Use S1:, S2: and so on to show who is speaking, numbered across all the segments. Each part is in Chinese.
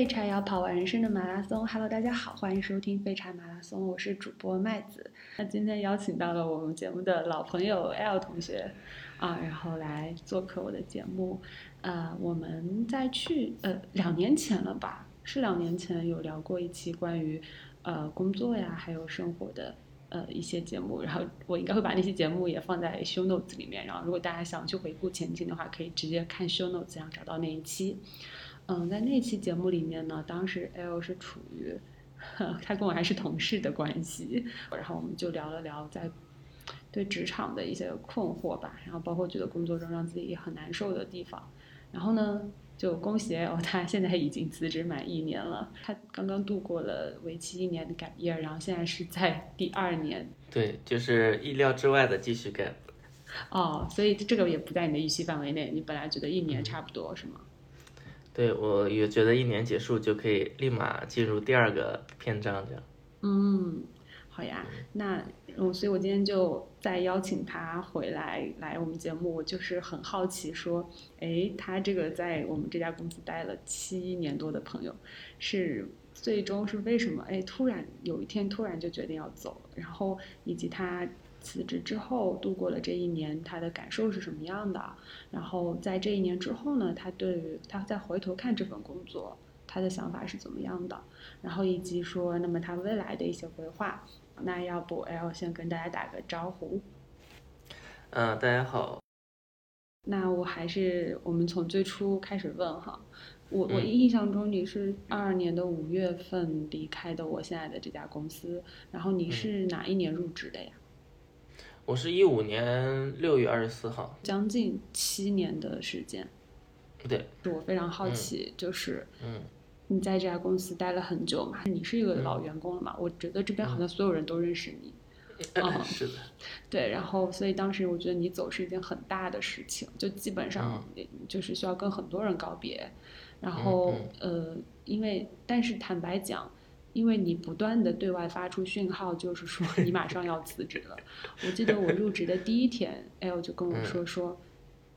S1: 废柴要跑完人生的马拉松，Hello，大家好，欢迎收听废柴马拉松，我是主播麦子。那今天邀请到了我们节目的老朋友 L 同学，啊，然后来做客我的节目。呃，我们在去呃两年前了吧，是两年前有聊过一期关于呃工作呀还有生活的呃一些节目，然后我应该会把那期节目也放在 show notes 里面，然后如果大家想去回顾前景的话，可以直接看 show notes 上找到那一期。嗯，在那期节目里面呢，当时 L 是处于 他跟我还是同事的关系，然后我们就聊了聊在对职场的一些困惑吧，然后包括觉得工作中让自己很难受的地方，然后呢，就恭喜 L，他现在已经辞职满一年了，他刚刚度过了为期一年的 gap year，然后现在是在第二年，
S2: 对，就是意料之外的继续 gap。
S1: 哦，所以这个也不在你的预期范围内，你本来觉得一年差不多是吗？
S2: 对，我也觉得一年结束就可以立马进入第二个篇章，这样。
S1: 嗯，好呀，那嗯，所以我今天就再邀请他回来来我们节目，我就是很好奇，说，哎，他这个在我们这家公司待了七年多的朋友，是最终是为什么？哎，突然有一天突然就决定要走，然后以及他。辞职之后度过了这一年，他的感受是什么样的？然后在这一年之后呢，他对于他再回头看这份工作，他的想法是怎么样的？然后以及说，那么他未来的一些规划。那要不 L 先跟大家打个招呼。
S2: 嗯，大家好。
S1: 那我还是我们从最初开始问哈，我我印象中你是二二年的五月份离开的我现在的这家公司，然后你是哪一年入职的呀？
S2: 我是一五年六月二十四号，
S1: 将近七年的时间。
S2: 对，
S1: 我非常好奇，就是，
S2: 嗯，
S1: 你在这家公司待了很久嘛？你是一个老员工了嘛？我觉得这边好像所有人都认识你。
S2: 嗯，是的。
S1: 对，然后所以当时我觉得你走是一件很大的事情，就基本上就是需要跟很多人告别。然后呃，因为但是坦白讲。因为你不断的对外发出讯号，就是说 你马上要辞职了。我记得我入职的第一天，L 就跟我说说，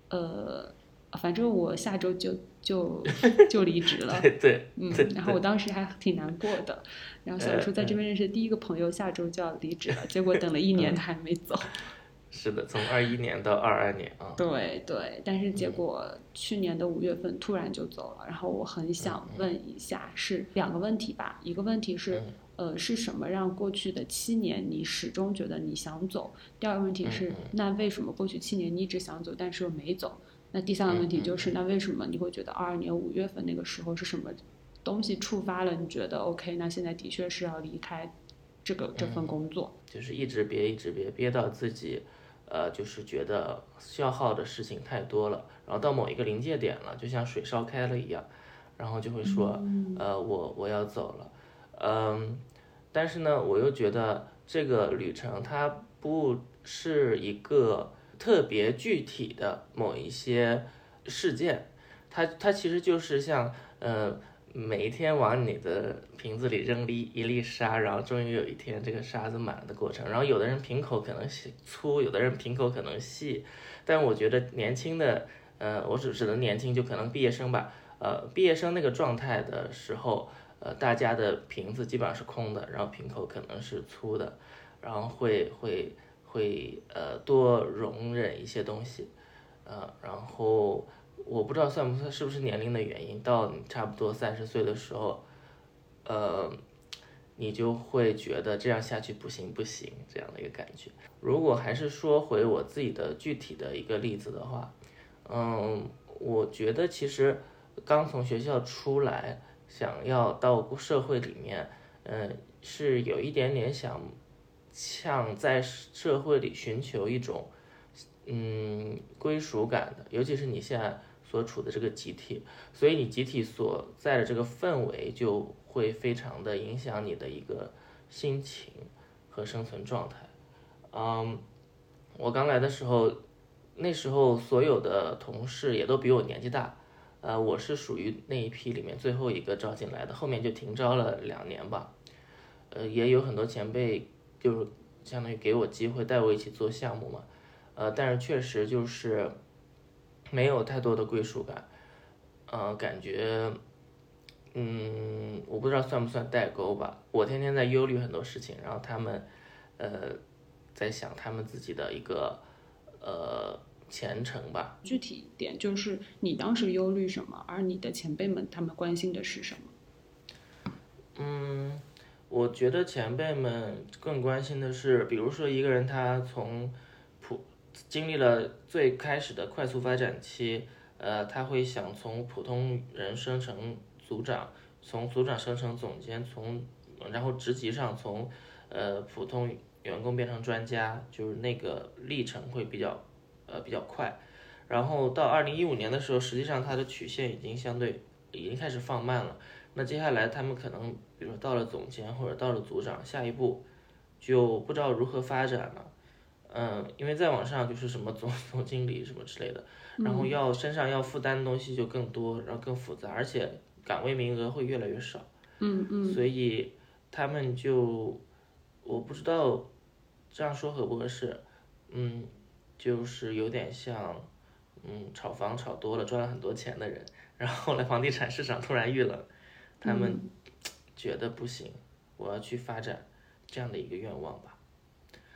S1: 呃，反正我下周就就 就离职了。
S2: 对对，
S1: 嗯，然后我当时还挺难过的，然后想说在这边认识第一个朋友下周就要离职了，结果等了一年他还没走。
S2: 是的，从二一年到二二年啊。
S1: 对对，但是结果去年的五月份突然就走了。然后我很想问一下，是两个问题吧？一个问题是，呃，是什么让过去的七年你始终觉得你想走？第二个问题是，那为什么过去七年你一直想走，但是又没走？那第三个问题就是，那为什么你会觉得二二年五月份那个时候是什么东西触发了你觉得 OK？那现在的确是要离开这个这份工作？
S2: 就是一直憋，一直憋，憋到自己。呃，就是觉得消耗的事情太多了，然后到某一个临界点了，就像水烧开了一样，然后就会说，呃，我我要走了，嗯，但是呢，我又觉得这个旅程它不是一个特别具体的某一些事件，它它其实就是像，呃。每一天往你的瓶子里扔粒一粒沙，然后终于有一天这个沙子满了的过程。然后有的人瓶口可能粗，有的人瓶口可能细，但我觉得年轻的，呃，我只只能年轻就可能毕业生吧，呃，毕业生那个状态的时候，呃，大家的瓶子基本上是空的，然后瓶口可能是粗的，然后会会会呃多容忍一些东西，呃，然后。我不知道算不算是不是年龄的原因，到你差不多三十岁的时候，呃，你就会觉得这样下去不行不行这样的一个感觉。如果还是说回我自己的具体的一个例子的话，嗯，我觉得其实刚从学校出来，想要到社会里面，嗯，是有一点点想像在社会里寻求一种嗯归属感的，尤其是你现在。所处的这个集体，所以你集体所在的这个氛围就会非常的影响你的一个心情和生存状态。嗯，我刚来的时候，那时候所有的同事也都比我年纪大，呃，我是属于那一批里面最后一个招进来的，后面就停招了两年吧。呃，也有很多前辈就是相当于给我机会带我一起做项目嘛，呃，但是确实就是。没有太多的归属感，呃，感觉嗯，我不知道算不算代沟吧。我天天在忧虑很多事情，然后他们，呃，在想他们自己的一个呃前程吧。
S1: 具体一点，就是你当时忧虑什么，而你的前辈们他们关心的是什么？
S2: 嗯，我觉得前辈们更关心的是，比如说一个人他从普经历了最开始的快速发展期，呃，他会想从普通人生成。组长从组长升成总监，从然后职级上从呃普通员工变成专家，就是那个历程会比较呃比较快。然后到二零一五年的时候，实际上它的曲线已经相对已经开始放慢了。那接下来他们可能比如到了总监或者到了组长，下一步就不知道如何发展了。嗯，因为再往上就是什么总 总经理什么之类的，然后要身上要负担的东西就更多，然后更复杂，而且。岗位名额会越来越少，
S1: 嗯嗯，
S2: 所以他们就我不知道这样说合不合适，嗯，就是有点像，嗯，炒房炒多了赚了很多钱的人，然后后来房地产市场突然遇冷，他们觉得不行，我要去发展这样的一个愿望吧。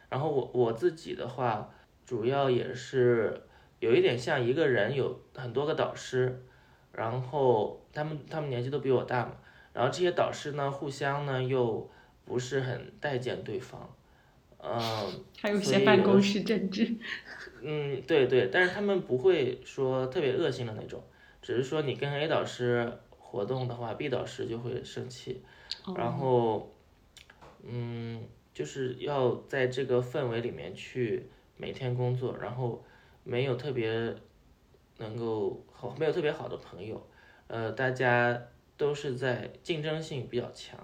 S2: 然后我我自己的话，主要也是有一点像一个人有很多个导师。然后他们他们年纪都比我大嘛，然后这些导师呢，互相呢又不是很待见对方，嗯，
S1: 还有些办公室政治，
S2: 嗯，对对，但是他们不会说特别恶性的那种，只是说你跟 A 导师活动的话，B 导师就会生气，然后，嗯，就是要在这个氛围里面去每天工作，然后没有特别。能够好没有特别好的朋友，呃，大家都是在竞争性比较强，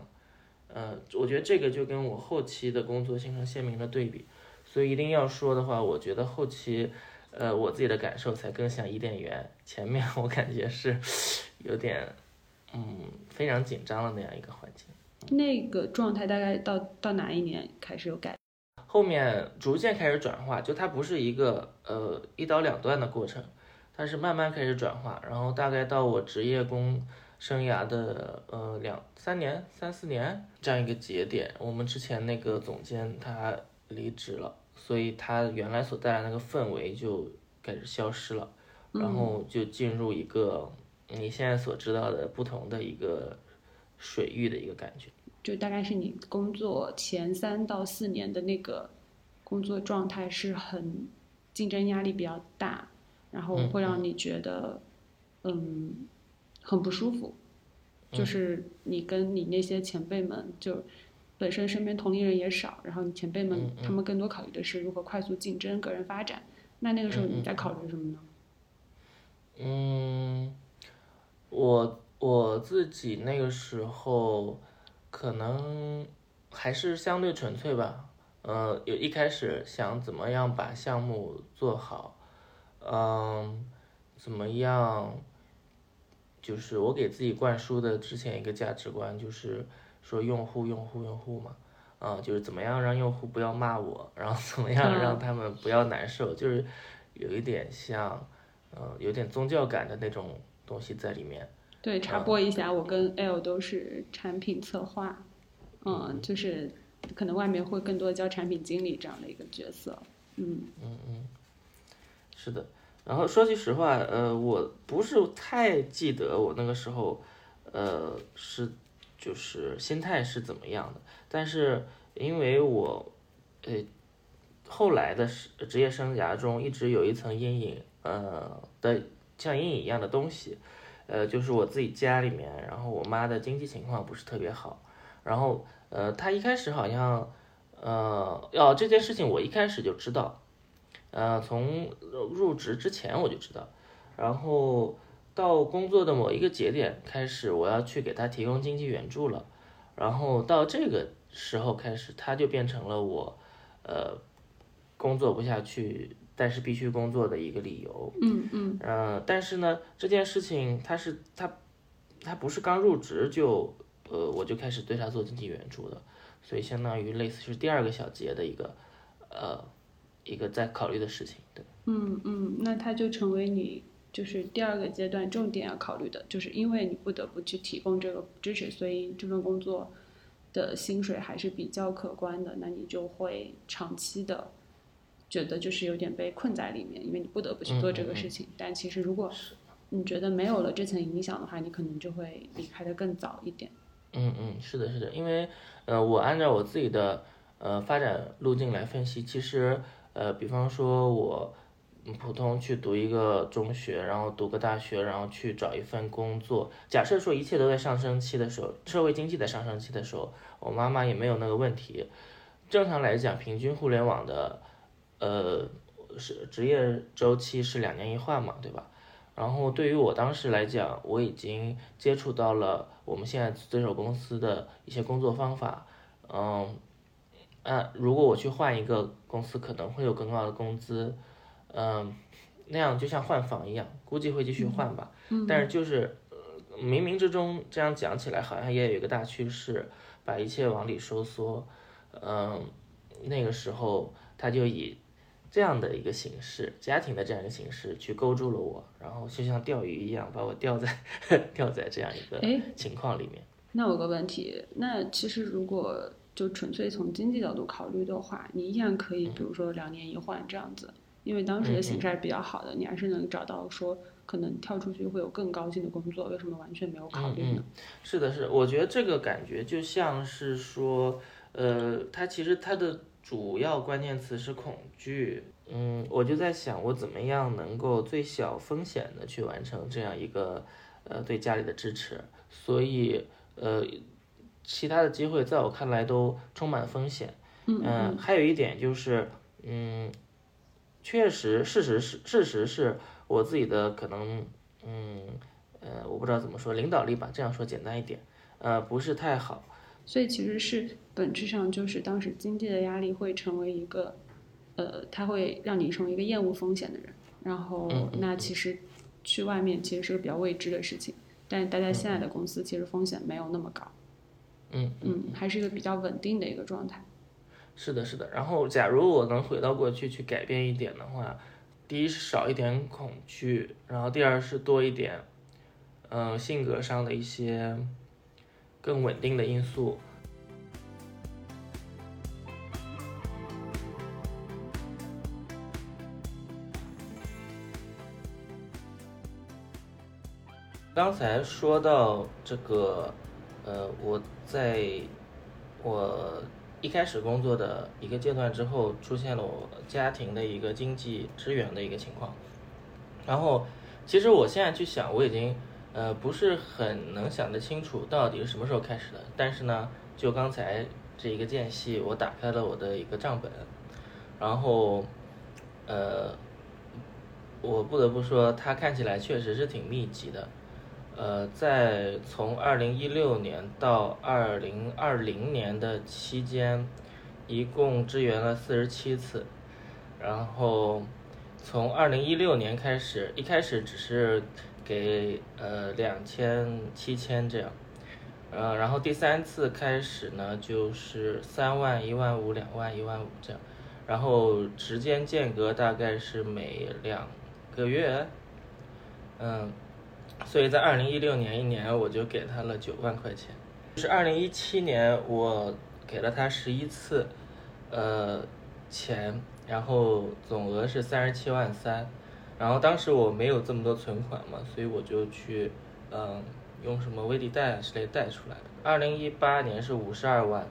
S2: 呃，我觉得这个就跟我后期的工作形成鲜明的对比，所以一定要说的话，我觉得后期，呃，我自己的感受才更像伊甸园，前面 我感觉是有点，嗯，非常紧张的那样一个环境。
S1: 那个状态大概到到哪一年开始有改？
S2: 后面逐渐开始转化，就它不是一个呃一刀两断的过程。它是慢慢开始转化，然后大概到我职业工生涯的呃两三年、三四年这样一个节点，我们之前那个总监他离职了，所以他原来所带来那个氛围就开始消失了，然后就进入一个你现在所知道的不同的一个水域的一个感觉，
S1: 就大概是你工作前三到四年的那个工作状态是很竞争压力比较大。然后会让你觉得，嗯，很不舒服，就是你跟你那些前辈们，就本身身边同龄人也少，然后你前辈们他们更多考虑的是如何快速竞争、个人发展。那那个时候你在考虑什么呢？
S2: 嗯，我我自己那个时候可能还是相对纯粹吧，呃，有一开始想怎么样把项目做好。嗯，怎么样？就是我给自己灌输的之前一个价值观，就是说用户、用户、用户嘛，啊，就是怎么样让用户不要骂我，然后怎么样让他们不要难受，就是有一点像，呃，有点宗教感的那种东西在里面。
S1: 对，插播一下，我跟 L 都是产品策划，嗯，就是可能外面会更多的叫产品经理这样的一个角色，
S2: 嗯嗯嗯。是的，然后说句实话，呃，我不是太记得我那个时候，呃，是就是心态是怎么样的。但是因为我，呃，后来的职业生涯中一直有一层阴影，呃的像阴影一样的东西，呃，就是我自己家里面，然后我妈的经济情况不是特别好，然后呃，她一开始好像，呃，要这件事情我一开始就知道。呃，从入职之前我就知道，然后到工作的某一个节点开始，我要去给他提供经济援助了，然后到这个时候开始，他就变成了我，呃，工作不下去，但是必须工作的一个理由。
S1: 嗯嗯。
S2: 呃，但是呢，这件事情他是他，他不是刚入职就，呃，我就开始对他做经济援助的，所以相当于类似是第二个小节的一个，呃。一个在考虑的事情，对，
S1: 嗯嗯，那他就成为你就是第二个阶段重点要考虑的，就是因为你不得不去提供这个支持，所以这份工作的薪水还是比较可观的，那你就会长期的觉得就是有点被困在里面，因为你不得不去做这个事情。但其实如果你觉得没有了这层影响的话，你可能就会离开的更早一点。
S2: 嗯嗯，是的，是的，因为呃，我按照我自己的呃发展路径来分析，其实呃，比方说我普通去读一个中学，然后读个大学，然后去找一份工作，假设说一切都在上升期的时候，社会经济在上升期的时候，我妈妈也没有那个问题。正常来讲，平均互联网的呃是职业周期是两年一换嘛，对吧？然后对于我当时来讲，我已经接触到了我们现在这手公司的一些工作方法，嗯，啊，如果我去换一个公司，可能会有更高的工资，嗯，那样就像换房一样，估计会继续换吧。但是就是冥冥之中这样讲起来，好像也有一个大趋势，把一切往里收缩，嗯，那个时候他就以。这样的一个形式，家庭的这样一个形式去勾住了我，然后就像钓鱼一样把我钓在 钓在这样一个情况里面。
S1: 那有个问题，那其实如果就纯粹从经济角度考虑的话，你依然可以，比如说两年一换这样子，因为当时的形势还是比较好的，你还是能找到说可能跳出去会有更高薪的工作，为什么完全没有考虑
S2: 呢？是的，是，我觉得这个感觉就像是说，呃，它其实它的。主要关键词是恐惧，嗯，我就在想，我怎么样能够最小风险的去完成这样一个，呃，对家里的支持。所以，呃，其他的机会在我看来都充满风险。
S1: 嗯，
S2: 还有一点就是，嗯，确实，事实是，事实是我自己的可能，嗯，呃，我不知道怎么说，领导力吧，这样说简单一点，呃，不是太好。
S1: 所以其实是本质上就是当时经济的压力会成为一个，呃，它会让你成为一个厌恶风险的人。然后那其实去外面其实是个比较未知的事情。但是大家现在的公司其实风险没有那么高。
S2: 嗯
S1: 嗯，还是一个比较稳定的一个状态。
S2: 是的，是的。然后假如我能回到过去去改变一点的话，第一是少一点恐惧，然后第二是多一点，嗯，性格上的一些。更稳定的因素。刚才说到这个，呃，我在我一开始工作的一个阶段之后，出现了我家庭的一个经济支援的一个情况。然后，其实我现在去想，我已经。呃，不是很能想得清楚到底是什么时候开始的，但是呢，就刚才这一个间隙，我打开了我的一个账本，然后，呃，我不得不说，它看起来确实是挺密集的，呃，在从二零一六年到二零二零年的期间，一共支援了四十七次，然后从二零一六年开始，一开始只是。给呃两千七千这样，呃，然后第三次开始呢，就是三万一万五两万一万五这样，然后时间间隔大概是每两个月，嗯，所以在二零一六年一年我就给他了九万块钱，是二零一七年我给了他十一次，呃钱，然后总额是三十七万三。然后当时我没有这么多存款嘛，所以我就去，嗯，用什么微粒贷啊之类贷出来的。二零一八年是五十二万，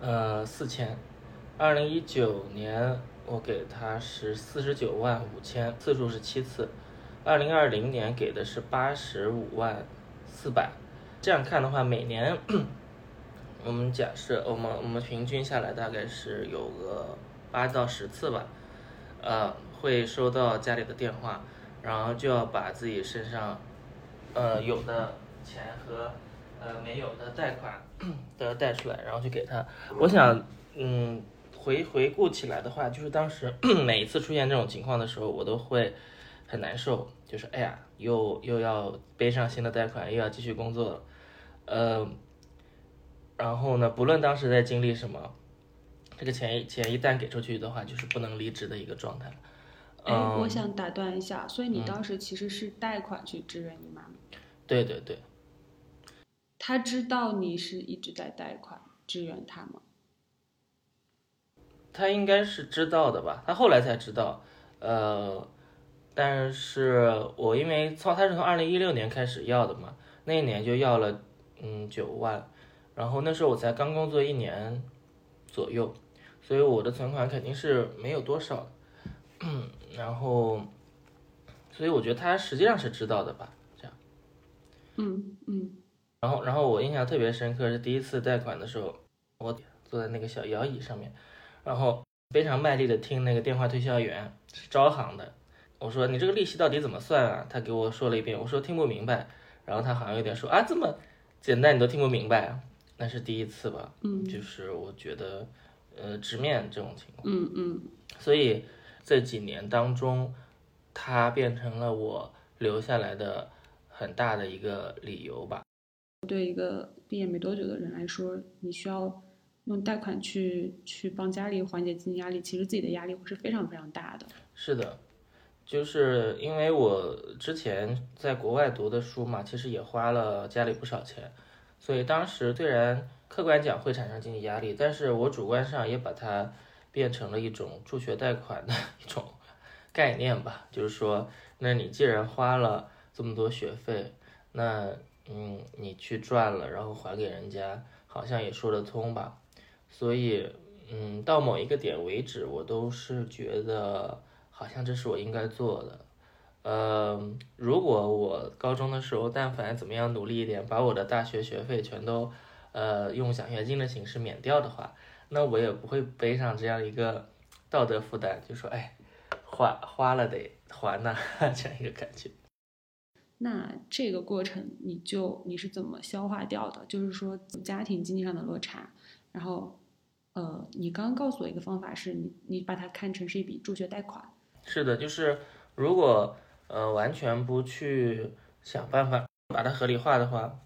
S2: 呃，四千。二零一九年我给他是四十九万五千，次数是七次。二零二零年给的是八十五万四百。这样看的话，每年我们假设我们我们平均下来大概是有个八到十次吧，呃。会收到家里的电话，然后就要把自己身上，呃有的钱和呃没有的贷款都要贷出来，然后去给他。我想，嗯，回回顾起来的话，就是当时 每一次出现这种情况的时候，我都会很难受，就是哎呀，又又要背上新的贷款，又要继续工作了，呃，然后呢，不论当时在经历什么，这个钱钱一旦给出去的话，就是不能离职的一个状态。
S1: 哎，我
S2: 嗯，
S1: 想打断一下，所以你
S2: 嗯，
S1: 当时其实是贷款去支援你妈妈，
S2: 对对对，
S1: 他知道你是一直在贷款支援他吗？
S2: 他应该是知道的吧？他后来才知道，呃，但是我因为从他是从二零一六年开始要的嘛，那一年就要了嗯九万，然后那时候我才刚工作一年左右，所以我的存款肯定是没有多少，然后，所以我觉得他实际上是知道的吧，这样。
S1: 嗯嗯。
S2: 然后，然后我印象特别深刻是第一次贷款的时候，我坐在那个小摇椅上面，然后非常卖力的听那个电话推销员是招行的，我说你这个利息到底怎么算啊？他给我说了一遍，我说听不明白，然后他好像有点说啊这么简单你都听不明白啊，那是第一次吧，
S1: 嗯。
S2: 就是我觉得呃直面这种情况，
S1: 嗯嗯。
S2: 所以这几年当中，它变成了我留下来的很大的一个理由吧。
S1: 对一个毕业没多久的人来说，你需要用贷款去去帮家里缓解经济压力，其实自己的压力会是非常非常大的。
S2: 是的，就是因为我之前在国外读的书嘛，其实也花了家里不少钱，所以当时虽然客观讲会产生经济压力，但是我主观上也把它变成了一种助学贷款的一种概念吧，就是说，那你既然花了这么多学费，那嗯，你去赚了，然后还给人家，好像也说得通吧。所以，嗯，到某一个点为止，我都是觉得好像这是我应该做的。呃，如果我高中的时候，但凡怎么样努力一点，把我的大学学费全都，呃，用奖学金的形式免掉的话，那我也不会背上这样一个道德负担，就说，哎，花花了得还呐，这样一个感觉。
S1: 那这个过程，你就你是怎么消化掉的？就是说家庭经济上的落差，然后，呃，你刚刚告诉我一个方法是你你把它看成是一笔助学贷款。
S2: 是的，就是如果呃完全不去想办法把它合理化的话，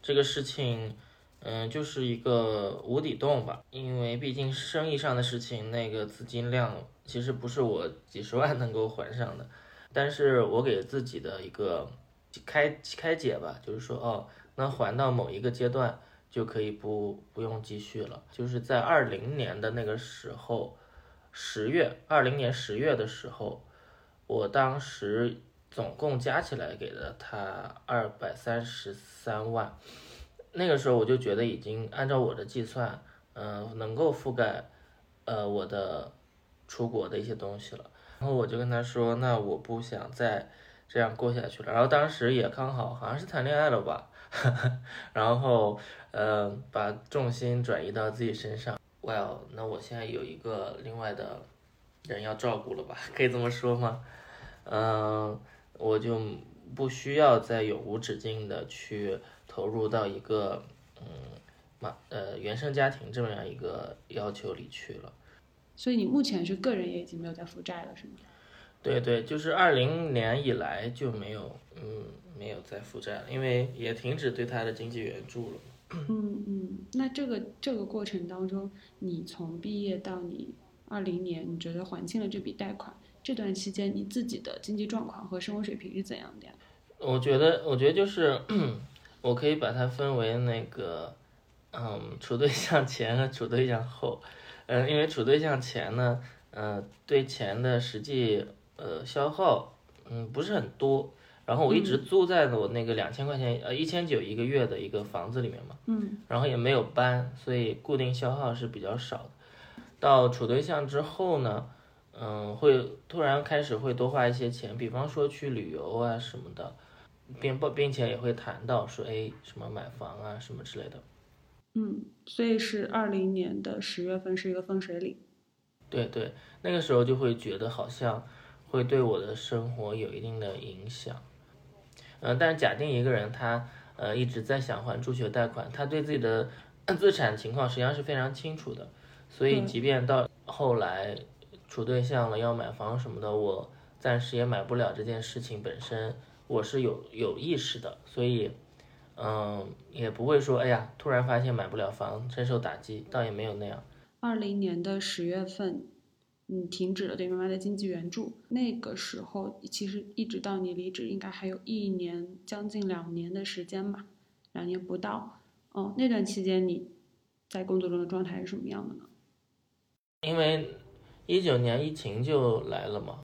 S2: 这个事情，嗯、就是一个无底洞吧。因为毕竟生意上的事情，那个资金量其实不是我几十万能够还上的。但是我给自己的一个开开解吧，就是说，哦，那还到某一个阶段就可以不不用继续了。就是在二零年的那个时候。十月，二零年十月的时候，我当时总共加起来给了他二百三十三万，那个时候我就觉得已经按照我的计算，嗯、能够覆盖，呃，我的出国的一些东西了。然后我就跟他说，那我不想再这样过下去了。然后当时也刚好好像是谈恋爱了吧，然后呃，把重心转移到自己身上。Well，那我现在有一个另外的人要照顾了吧？可以这么说吗？嗯、我就不需要再永无止境的去投入到一个嗯嘛呃原生家庭这么样一个要求里去了。
S1: 所以你目前是个人也已经没有在负债了，是吗？
S2: 对对，就是二零年以来就没有嗯没有再负债了，因为也停止对他的经济援助了。
S1: 嗯嗯，那这个这个过程当中，你从毕业到你二零年，你觉得还清了这笔贷款，这段期间你自己的经济状况和生活水平是怎样的呀？
S2: 我觉得，我觉得就是，我可以把它分为那个，嗯，处对象前和处对象后，嗯，因为处对象前呢，呃，对钱的实际呃消耗，嗯，不是很多，然后我一直租在我那个两千块钱，呃，一千九一个月的一个房子里面嘛，
S1: 嗯。
S2: 然后也没有搬，所以固定消耗是比较少的。到处对象之后呢，嗯，会突然开始会多花一些钱，比方说去旅游啊什么的，并不并且也会谈到说，哎，什么买房啊什么之类的。
S1: 嗯，所以是二零年的十月份是一个分水岭。
S2: 对对，那个时候就会觉得好像会对我的生活有一定的影响。嗯、但是假定一个人他呃一直在想还助学贷款，他对自己的资产情况实际上是非常清楚的，所以
S1: 嗯
S2: 即便到后来处对象了要买房什么的，我暂时也买不了这件事情本身，我是有有意识的，所以。嗯，也不会说，哎呀，突然发现买不了房，深受打击，倒也没有那样。
S1: 二零年的十月份，你停止了对妈妈的经济援助。那个时候其实一直到你离职，应该还有一年将近两年的时间吧，两年不到。哦，那段期间你在工作中的状态是什么样的呢？
S2: 因为一九年疫情就来了嘛，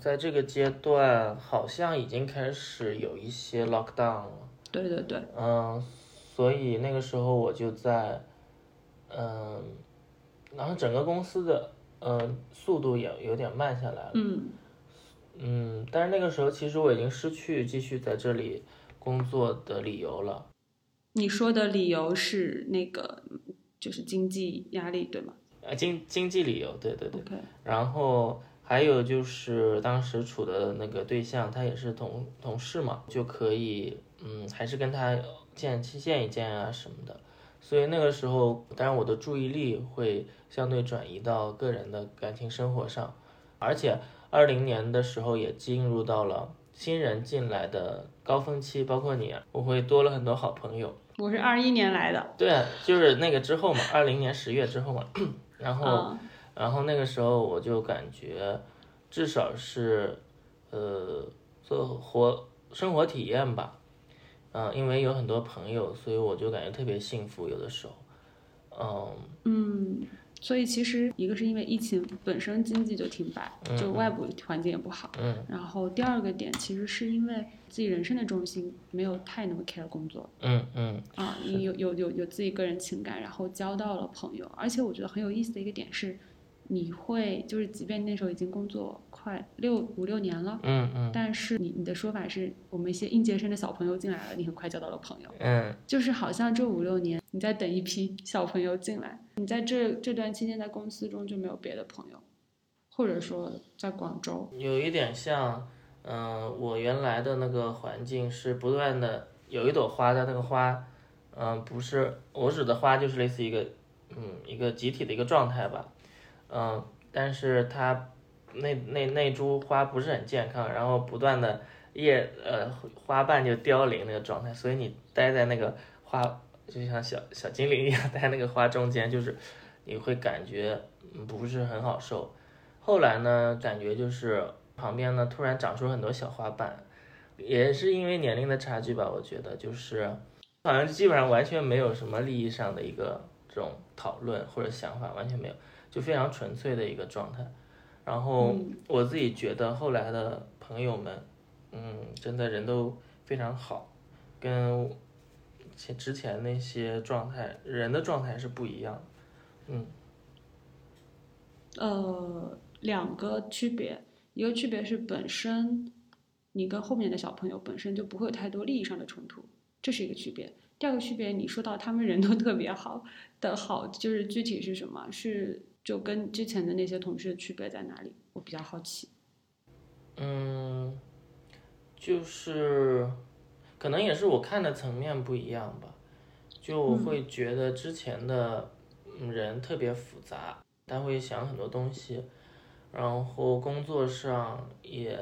S2: 在这个阶段好像已经开始有一些 lockdown 了。
S1: 对对对，
S2: 嗯，所以那个时候我就在，嗯，然后整个公司的嗯速度也有点慢下来了。
S1: 嗯
S2: 嗯，但是那个时候其实我已经失去继续在这里工作的理由了。
S1: 你说的理由是那个就是经济压力，对吗
S2: 呃，经经济理由，对对对。
S1: ？OK，
S2: 然后还有就是当时处的那个对象，他也是同同事嘛，就可以，嗯，还是跟他见见一见啊什么的。所以那个时候，当然我的注意力会相对转移到个人的感情生活上，而且二零年的时候也进入到了新人进来的高峰期，包括你啊，我会多了很多好朋友。
S1: 我是二一年来的。
S2: 对啊，就是那个之后嘛，二零年十月之后嘛，然后。
S1: 嗯
S2: 然后那个时候我就感觉，至少是，呃，做活生活体验吧，嗯、因为有很多朋友，所以我就感觉特别幸福。有的时候，嗯
S1: 嗯，所以其实一个是因为疫情本身经济就停摆，就外部环境也不好。
S2: 嗯
S1: 然后第二个点其实是因为自己人生的重心没有太那么 care 工作
S2: 嗯嗯
S1: 啊，你有有有有自己个人情感，然后交到了朋友，而且我觉得很有意思的一个点是，你会就是即便那时候已经工作快六五六年了。
S2: 嗯嗯
S1: 但是你你的说法是我们一些应届生的小朋友进来了，你很快交到了朋友，
S2: 嗯
S1: 就是好像这五六年你在等一批小朋友进来，你在这这段期间在公司中就没有别的朋友，或者说在广州，
S2: 有一点像，嗯、我原来的那个环境是不断的有一朵花，但那个花，嗯、不是我指的花，就是类似一个，嗯，一个集体的一个状态吧，嗯、但是它那那那株花不是很健康，然后不断的叶呃花瓣就凋零那个状态，所以你待在那个花，就像小小精灵一样待那个花中间，就是你会感觉不是很好受。后来呢，感觉就是旁边呢突然长出很多小花瓣，也是因为年龄的差距吧，我觉得就是好像基本上完全没有什么利益上的一个这种讨论或者想法，完全没有，就非常纯粹的一个状态。然后我自己觉得后来的朋友们，嗯，真的人都非常好，跟前之前那些状态人的状态是不一样的。嗯
S1: 呃，两个区别，一个区别是本身你跟后面的小朋友本身就不会有太多利益上的冲突，这是一个区别。第二个区别，你说到他们人都特别好的好，就是具体是什么？是就跟之前的那些同事的区别在哪里？我比较好奇。
S2: 嗯，就是可能也是我看的层面不一样吧，就我会觉得之前的嗯人特别复杂，他会想很多东西，然后工作上也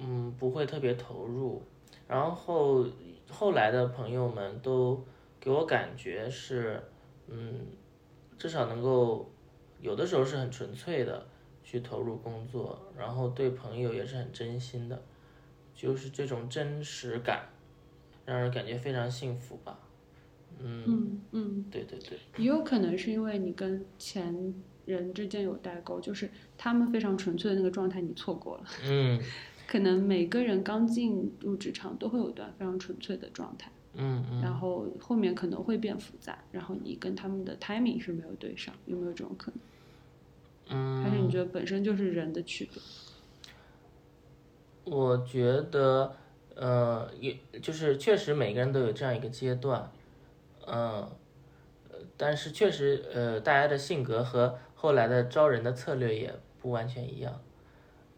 S2: 嗯不会特别投入，然后后来的朋友们都给我感觉是嗯至少能够有的时候是很纯粹的。去投入工作，然后对朋友也是很真心的，就是这种真实感，让人感觉非常幸福吧。嗯，
S1: 嗯嗯，
S2: 对对对，
S1: 也有可能是因为你跟前人之间有代沟，就是他们非常纯粹的那个状态你错过了。
S2: 嗯
S1: 可能每个人刚进入职场都会有一段非常纯粹的状态。
S2: 嗯嗯，
S1: 然后后面可能会变复杂，然后你跟他们的 timing 是没有对上，有没有这种可能？
S2: 嗯，
S1: 还是你觉得本身就是人的区别？
S2: 我觉得，呃，也就是确实每个人都有这样一个阶段，嗯、呃，但是确实，呃，大家的性格和后来的招人的策略也不完全一样，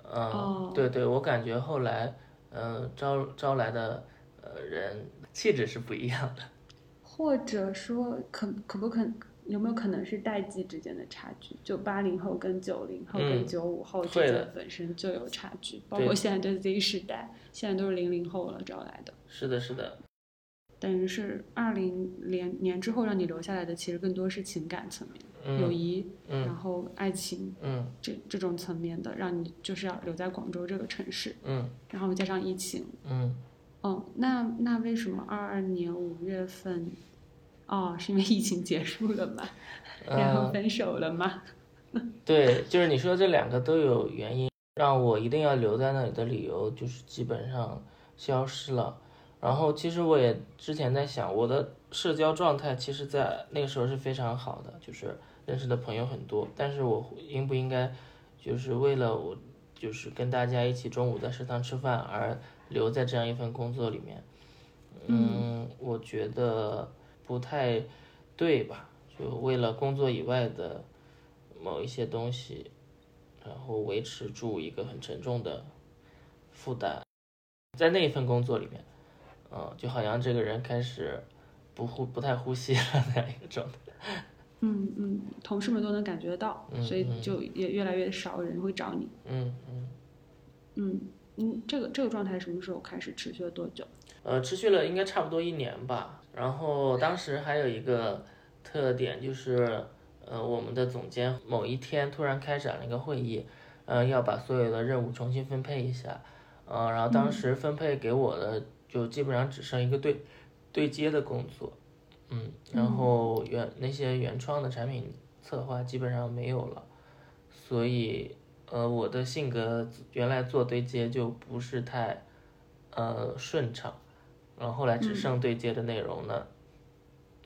S2: 嗯、
S1: 哦
S2: 对对，我感觉后来，呃，招招来的呃人气质是不一样的，
S1: 或者说可可不可有没有可能是代际之间的差距？就八零后跟九零后跟
S2: 嗯
S1: 九五后之间本身就有差距，包括现在的 Z 时代，现在都是零零后了招来的，
S2: 是的，是的，
S1: 等于是二零年年之后让你留下来的，其实更多是情感层面。友谊，
S2: 嗯
S1: 然后爱情
S2: 嗯
S1: 这这种层面的，让你就是要留在广州这个城市，
S2: 嗯
S1: 然后加上疫情，
S2: 嗯，
S1: 哦，那那为什么二二年五月份？哦，是因为疫情结束了嘛，然后
S2: 呃，
S1: 分手了嘛？
S2: 对，就是你说这两个都有原因，让我一定要留在那里的理由就是基本上消失了。然后其实我也之前在想，我的社交状态其实在那个时候是非常好的，就是认识的朋友很多。但是我应不应该就是为了我就是跟大家一起中午在食堂吃饭而留在这样一份工作里面？嗯，我觉得不太对吧？就为了工作以外的某一些东西，然后维持住一个很沉重的负担，在那一份工作里面，嗯，就好像这个人开始不呼不太呼吸了那样一个状态。
S1: 嗯嗯，同事们都能感觉到，
S2: 嗯
S1: 所以就也越来越少人会找你。
S2: 嗯嗯，
S1: 嗯嗯，嗯这个这个状态什么时候开始持续了多久？
S2: 呃，持续了应该差不多一年吧。然后当时还有一个特点就是，呃，我们的总监某一天突然开展了一个会议，呃，要把所有的任务重新分配一下，呃，然后当时分配给我的就基本上只剩一个对对接的工作，嗯，然后原那些原创的产品策划基本上没有了，所以呃，我的性格原来做对接就不是太呃顺畅。然后后来只剩对接的内容呢，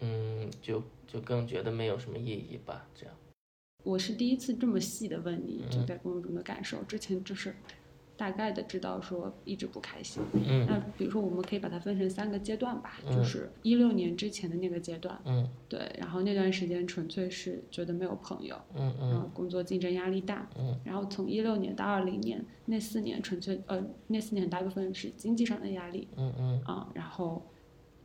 S2: 嗯，就就更觉得没有什么意义吧，这样。
S1: 我是第一次这么细的问你，就
S2: 嗯
S1: 在工作中的感受。之前就是大概的知道说一直不开心。
S2: 嗯。
S1: 那比如说，我们可以把它分成三个阶段吧，
S2: 嗯。
S1: 就是一六年之前的那个阶段，
S2: 嗯。
S1: 对，然后那段时间纯粹是觉得没有朋友，
S2: 嗯
S1: 然后
S2: 嗯
S1: 工作竞争压力大，
S2: 嗯。
S1: 然后从一六年到二零年那四年纯粹呃那四年很大部分是经济上的压力
S2: 嗯嗯。
S1: 啊，然后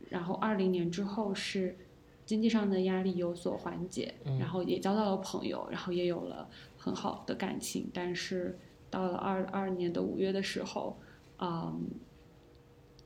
S1: 然后二零年之后是经济上的压力有所缓解，
S2: 嗯。
S1: 然后也交到了朋友，然后也有了很好的感情，但是到了二二年的五月的时候，嗯，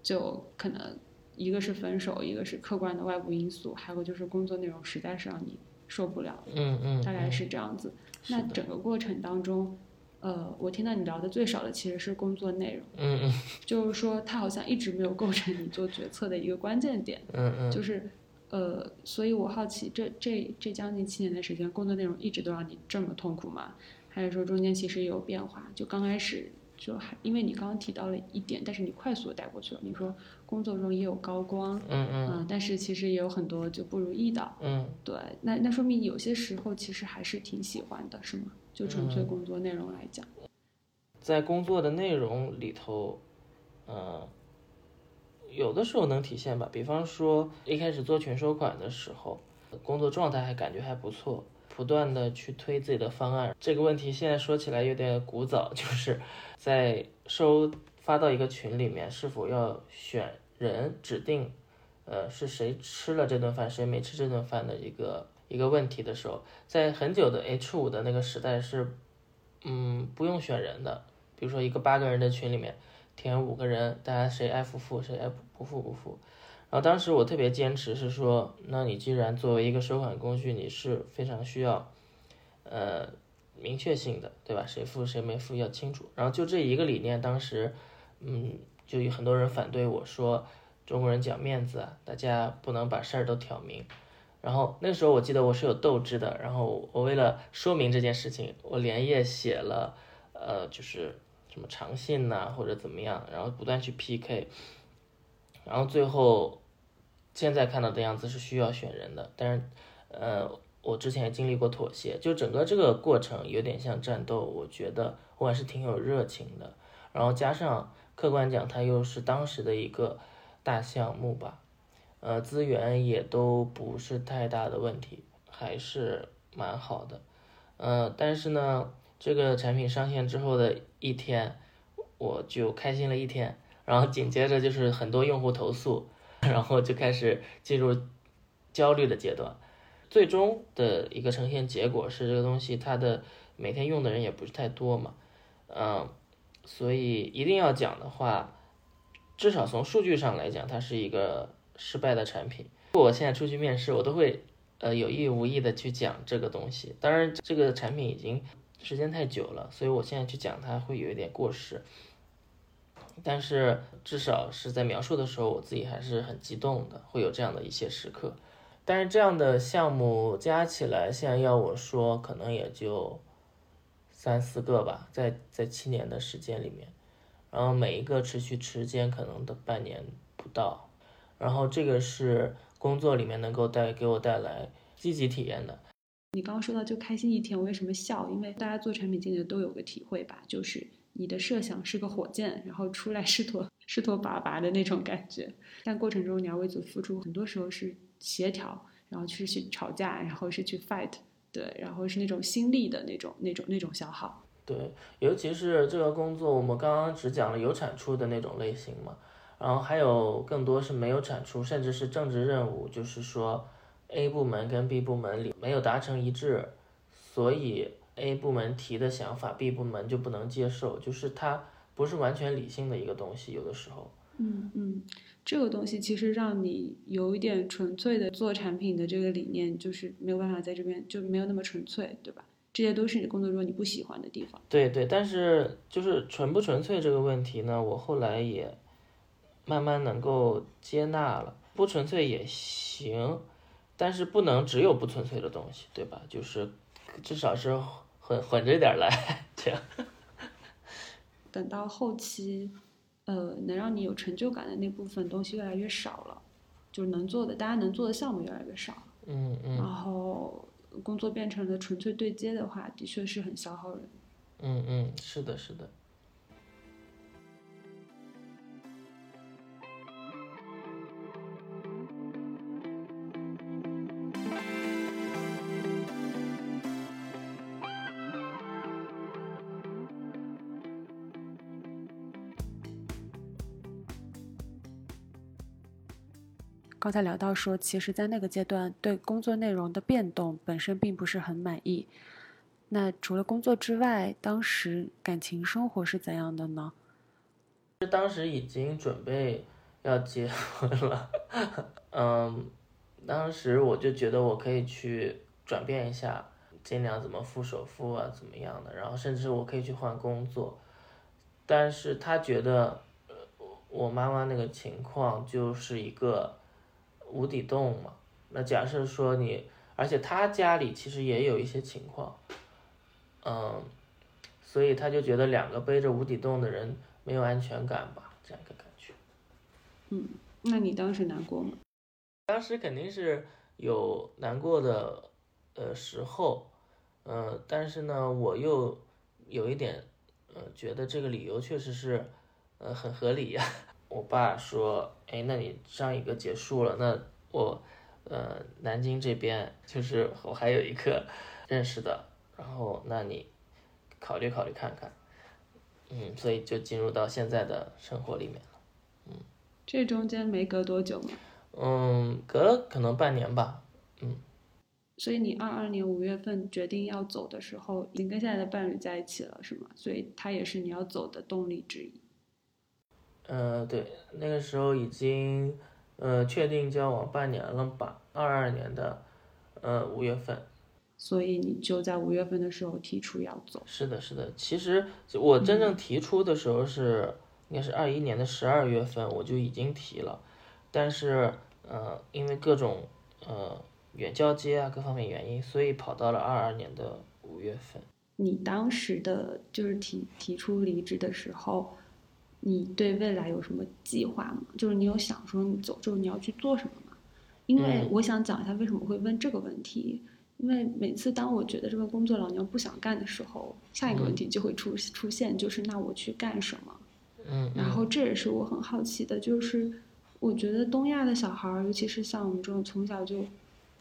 S1: 就可能一个是分手，一个是客观的外部因素，还有就是工作内容实在是让你受不了，
S2: 嗯嗯，
S1: 大概是这样子。那整个过程当中，呃，我听到你聊的最少的其实是工作内容，
S2: 嗯嗯
S1: 就是说它好像一直没有构成你做决策的一个关键点，
S2: 嗯嗯，
S1: 就是呃，所以我好奇这这这将近七年的时间，工作内容一直都让你这么痛苦吗？还是说中间其实也有变化？就刚开始就还因为你刚刚提到了一点，但是你快速的带过去了，你说工作中也有高光，
S2: 嗯嗯
S1: 嗯、但是其实也有很多就不如意的，
S2: 嗯
S1: 对，那那说明有些时候其实还是挺喜欢的，是吗？就纯粹工作内容来讲，
S2: 在工作的内容里头，嗯，有的时候能体现吧。比方说一开始做全收款的时候，工作状态还感觉还不错，不断的去推自己的方案。这个问题现在说起来有点古早，就是在收发到一个群里面，是否要选人指定，呃，是谁吃了这顿饭，谁没吃这顿饭的一个一个问题的时候，在很久的 H 五的那个时代是，嗯，不用选人的。比如说一个八个人的群里面，填五个人，大家谁爱复复，谁爱不复不复。然后当时我特别坚持是说，那你既然作为一个收款工具，你是非常需要，呃，明确性的，对吧？谁付谁没付要清楚。然后就这一个理念，当时，嗯，就有很多人反对我说，中国人讲面子啊，大家不能把事儿都挑明。然后那时候我记得我是有斗志的，然后我为了说明这件事情，我连夜写了，呃，就是什么长信呐、或者怎么样，然后不断去 PK，然后最后现在看到的样子是需要选人的，但是呃，我之前经历过妥协，就整个这个过程有点像战斗，我觉得我还是挺有热情的，然后加上客观讲，它又是当时的一个大项目吧。呃，资源也都不是太大的问题，还是蛮好的。呃，但是呢，这个产品上线之后的一天，我就开心了一天，然后紧接着就是很多用户投诉，然后就开始进入焦虑的阶段。最终的一个呈现结果是这个东西它的每天用的人也不是太多嘛，嗯，所以一定要讲的话，至少从数据上来讲，它是一个失败的产品。我现在出去面试，我都会呃有意无意的去讲这个东西。当然，这个产品已经时间太久了，所以我现在去讲它会有一点过时。但是至少是在描述的时候，我自己还是很激动的，会有这样的一些时刻。但是这样的项目加起来，现在要我说，可能也就三四个吧，在在七年的时间里面，然后每一个持续时间可能的半年不到，然后这个是工作里面能够带给我带来积极体验的。
S1: 你刚刚说到就开心一天，我为什么笑？因为大家做产品经理都有个体会吧，就是。你的设想是个火箭，然后出来是坨是坨粑粑的那种感觉，但过程中你要为此付出，很多时候是协调，然后去去吵架，然后是去 fight，对，然后是那种心力的那种那种那种消耗。
S2: 对，尤其是这个工作，我们刚刚只讲了有产出的那种类型嘛，然后还有更多是没有产出，甚至是政治任务，就是说 A 部门跟 B 部门里没有达成一致，所以。A 部门提的想法，B 部门就不能接受，就是它不是完全理性的一个东西，有的时候。
S1: 嗯嗯，这个东西其实让你有一点纯粹的做产品的这个理念，就是没有办法在这边就没有那么纯粹，对吧？这些都是你工作中你不喜欢的地方。
S2: 对对，但是就是纯不纯粹这个问题呢，我后来也慢慢能够接纳了，不纯粹也行，但是不能只有不纯粹的东西，对吧？就是至少是。混混着点来，这样。
S1: 等到后期，呃，能让你有成就感的那部分东西越来越少了，就是能做的，大家能做的项目越来越少。
S2: 嗯嗯。
S1: 然后工作变成了纯粹对接的话，的确是很消耗人。
S2: 嗯嗯，是的，是的。
S1: 刚才聊到说，其实，在那个阶段，对工作内容的变动本身并不是很满意。那除了工作之外，当时感情生活是怎样的呢？
S2: 是当时已经准备要结婚了，嗯，当时我就觉得我可以去转变一下，尽量怎么付首付啊，怎么样的，然后甚至我可以去换工作。但是他觉得，我妈妈那个情况就是一个。无底洞嘛，那假设说你，而且他家里其实也有一些情况，嗯，所以他就觉得两个背着无底洞的人没有安全感吧，这样一个感觉。
S1: 嗯，那你当时难过吗？
S2: 当时肯定是有难过的，呃时候，呃，但是呢，我又有一点，呃，觉得这个理由确实是，呃，很合理呀。我爸说：“哎，那你上一个结束了，那我，呃，南京这边就是我还有一个认识的，然后那你考虑考虑看看，嗯，所以就进入到现在的生活里面了，嗯。
S1: 这中间没隔多久吗？
S2: 嗯，隔了可能半年吧，嗯。
S1: 所以你二二年五月份决定要走的时候，已经跟现在的伴侣在一起了，是吗？所以他也是你要走的动力之一。
S2: 呃，对，那个时候已经，呃，确定交往半年了吧？二二年的，呃，五月份。
S1: 所以你就在五月份的时候提出要走。
S2: 是的，是的。其实我真正提出的时候是，应该是二一年的十二月份我就已经提了，但是，呃，因为各种，呃，远交接啊，各方面原因，所以跑到了二二年的五月份。
S1: 你当时的就是提提出离职的时候。你对未来有什么计划吗？就是你有想说你走之后你要去做什么吗？因为我想讲一下为什么会问这个问题。因为每次当我觉得这份工作老娘不想干的时候，下一个问题就会出出现，就是那我去干什么？
S2: 嗯。
S1: 然后这也是我很好奇的，就是我觉得东亚的小孩儿，尤其是像我们这种从小就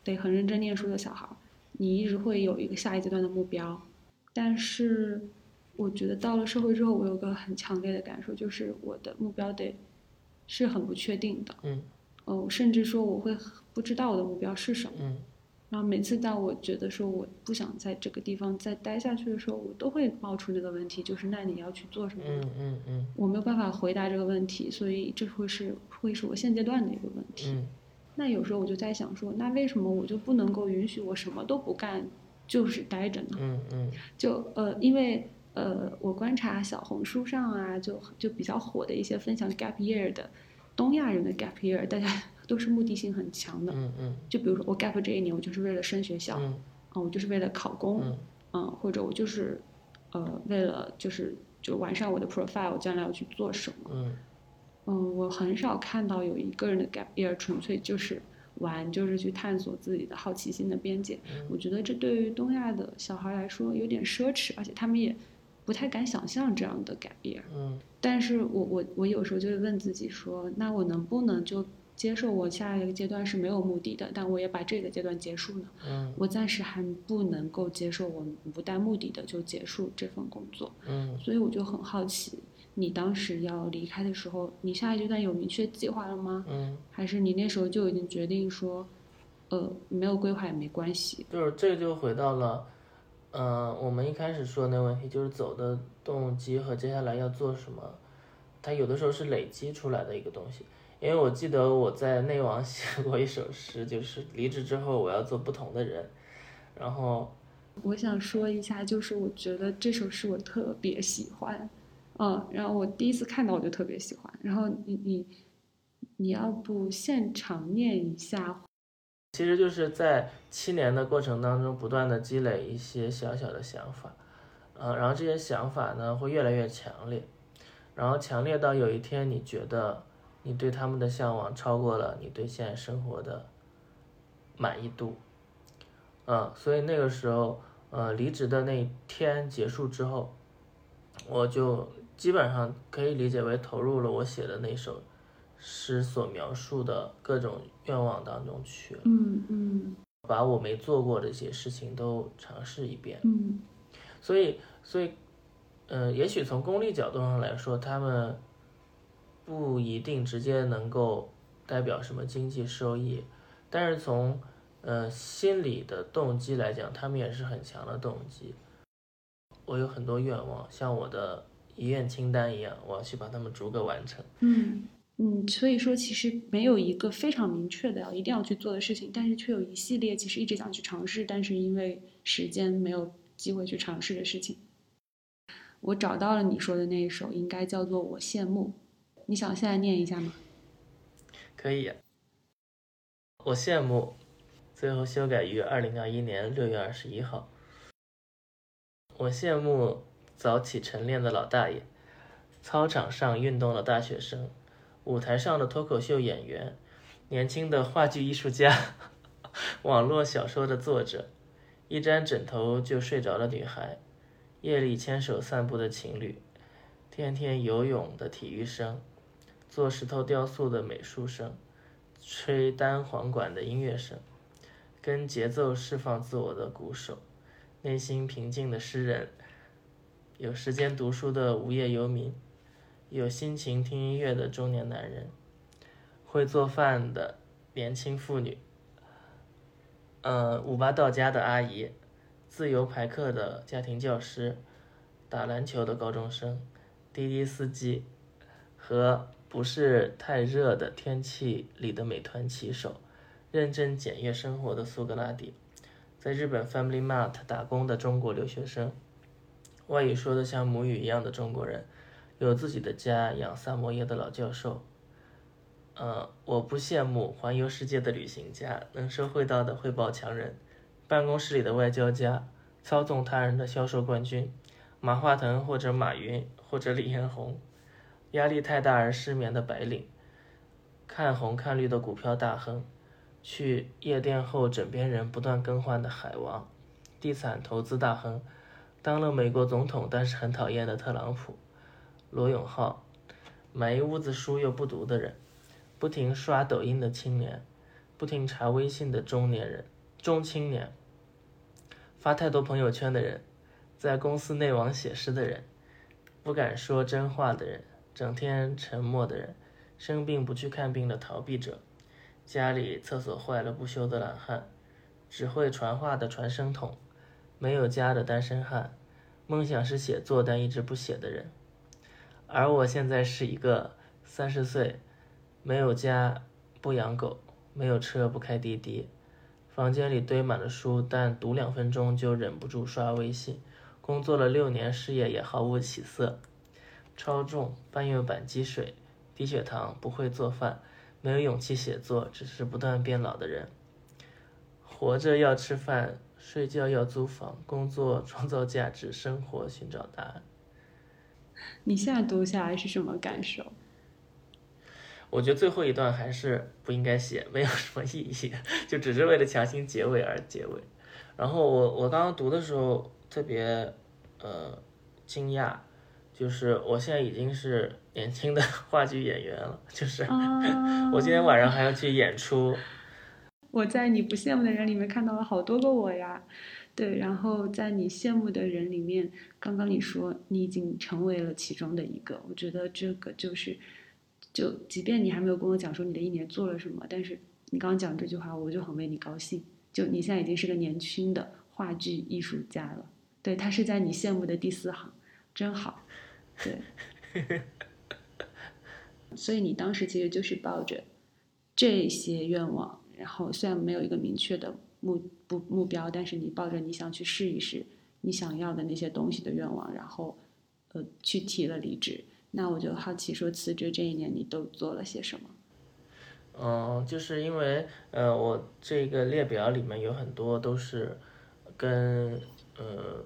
S1: 得很认真念书的小孩儿，你一直会有一个下一阶段的目标，但是。我觉得到了社会之后，我有个很强烈的感受，就是我的目标得是很不确定的。
S2: 嗯，
S1: 哦，甚至说我会不知道我的目标是什么。
S2: 嗯，
S1: 然后每次到我觉得说我不想在这个地方再待下去的时候，我都会冒出那个问题，就是那你要去做什么？
S2: 嗯嗯嗯。
S1: 我没有办法回答这个问题，所以这会是会是我现阶段的一个问题。
S2: 嗯，
S1: 那有时候我就在想说，那为什么我就不能够允许我什么都不干，就是待着呢？
S2: 嗯嗯
S1: 就呃，因为呃，我观察小红书上啊，就就比较火的一些分享 gap year 的东亚人的 gap year，大家 都是目的性很强的。
S2: 嗯嗯
S1: 就比如说我 gap 这一年，我就是为了升学校，
S2: 嗯
S1: 啊，我就是为了考公，
S2: 嗯
S1: 嗯，或者我就是呃为了就是就完善我的 profile，我将来要去做什么。
S2: 嗯
S1: 嗯，我很少看到有一个人的 gap year 纯粹就是玩，就是去探索自己的好奇心的边界。我觉得这对于东亚的小孩来说有点奢侈，而且他们也不太敢想象这样的 gap year。
S2: 嗯
S1: 但是我我我有时候就会问自己说，那我能不能就接受我下一个阶段是没有目的的，但我也把这个阶段结束呢？
S2: 嗯
S1: 我暂时还不能够接受我不带目的的就结束这份工作，
S2: 嗯
S1: 所以我就很好奇，你当时要离开的时候，你下一阶段有明确计划了吗？
S2: 嗯，
S1: 还是你那时候就已经决定说，呃，没有规划也没关系？
S2: 就是这就回到了，呃，我们一开始说那问题，就是走的动机和接下来要做什么，它有的时候是累积出来的一个东西。因为我记得我在内网写 过一首诗，就是离职之后我要做不同的人，然后
S1: 我想说一下，就是我觉得这首诗我特别喜欢，嗯，然后我第一次看到我就特别喜欢，然后你你你要不现场念一下？
S2: 其实就是在七年的过程当中，不断的积累一些小小的想法，呃，然后这些想法呢会越来越强烈，然后强烈到有一天你觉得你对他们的向往超过了你对现在生活的满意度，嗯，所以那个时候，呃，离职的那一天结束之后，我就基本上可以理解为投入了我写的那首诗所描述的各种愿望当中去了。
S1: 嗯嗯
S2: 把我没做过的一些事情都尝试一遍。
S1: 嗯
S2: 所以，所以，嗯、也许从功利角度上来说，他们不一定直接能够代表什么经济收益，但是从呃心理的动机来讲，他们也是很强的动机。我有很多愿望，像我的遗愿清单一样，我要去把它们逐个完成。
S1: 嗯嗯，所以说其实没有一个非常明确的要一定要去做的事情，但是却有一系列其实一直想去尝试，但是因为时间没有机会去尝试的事情。我找到了你说的那一首，应该叫做《我羡慕》，你想现在念一下吗？
S2: 可以，我羡慕，最后修改于二零二一年六月二十一号。我羡慕早起晨练的老大爷，操场上运动的大学生，舞台上的脱口秀演员，年轻的话剧艺术家，网络小说的作者，一沾枕头就睡着的女孩，夜里牵手散步的情侣，天天游泳的体育生。做石头雕塑的美术生，吹单簧管的音乐生，跟节奏释放自我的鼓手，内心平静的诗人，有时间读书的无业游民，有心情听音乐的中年男人，会做饭的年轻妇女，呃，五八到家的阿姨，自由排课的家庭教师，打篮球的高中生，滴滴司机，和不是太热的天气里的美团骑手，认真检阅生活的苏格拉底，在日本 Family Mart 打工的中国留学生，外语说的像母语一样的中国人，有自己的家养萨摩耶的老教授。呃，我不羡慕环游世界的旅行家，能说会道的汇报强人，办公室里的外交家，操纵他人的销售冠军，马化腾或者马云或者李彦宏。压力太大而失眠的白领，看红看绿的股票大亨，去夜店后枕边人不断更换的海王，地产投资大亨，当了美国总统但是很讨厌的特朗普，罗永浩，买一屋子书又不读的人，不停刷抖音的青年，不停查微信的中年人，中青年，发太多朋友圈的人，在公司内网写诗的人，不敢说真话的人。整天沉默的人，生病不去看病的逃避者，家里厕所坏了不修的懒汉，只会传话的传声筒，没有家的单身汉，梦想是写作但一直不写的人。而我现在是一个三十岁，没有家，不养狗，没有车不开滴滴。房间里堆满了书，但读两分钟就忍不住刷微信。工作了六年，事业也毫无起色。超重，半月板积水，低血糖，不会做饭，没有勇气写作，只是不断变老的人。活着要吃饭，睡觉要租房，工作创造价值，生活寻找答案。
S1: 你现在读下来是什么感受？
S2: 我觉得最后一段还是不应该写，没有什么意义，就只是为了强行结尾而结尾。然后我我刚刚读的时候特别呃惊讶，就是我现在已经是年轻的话剧演员了，就是 我今天晚上还要去演出。
S1: 我在你不羡慕的人里面看到了好多个我呀，对，然后在你羡慕的人里面，刚刚你说你已经成为了其中的一个，我觉得这个就是。就即便你还没有跟我讲说你的一年做了什么，但是你刚刚讲这句话，我就很为你高兴。就你现在已经是个年轻的话剧艺术家了，对他是在你羡慕的第四行，真好。对，所以你当时其实就是抱着这些愿望，然后虽然没有一个明确的目不目标，但是你抱着你想去试一试你想要的那些东西的愿望，然后呃去提了离职。那我就好奇，说辞职这一年你都做了些什么？
S2: 嗯，就是因为呃，我这个列表里面有很多都是跟呃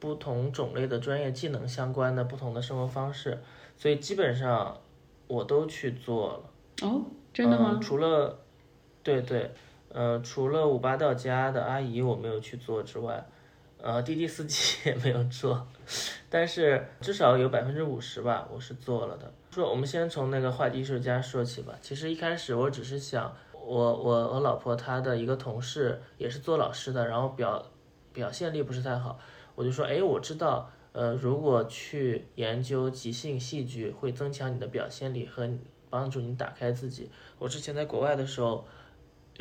S2: 不同种类的专业技能相关的不同的生活方式，所以基本上我都去做了。
S1: 哦，真的吗？
S2: 除了对对，呃，除了五八到家的阿姨我没有去做之外。呃，滴滴司机也没有做，但是至少有百分之五十吧，我是做了的。说我们先从那个画艺术家说起吧。其实一开始我只是想，我我我老婆她的一个同事也是做老师的，然后表表现力不是太好，我就说，哎，我知道，呃，如果去研究即兴戏剧会增强你的表现力和帮助你打开自己。我之前在国外的时候，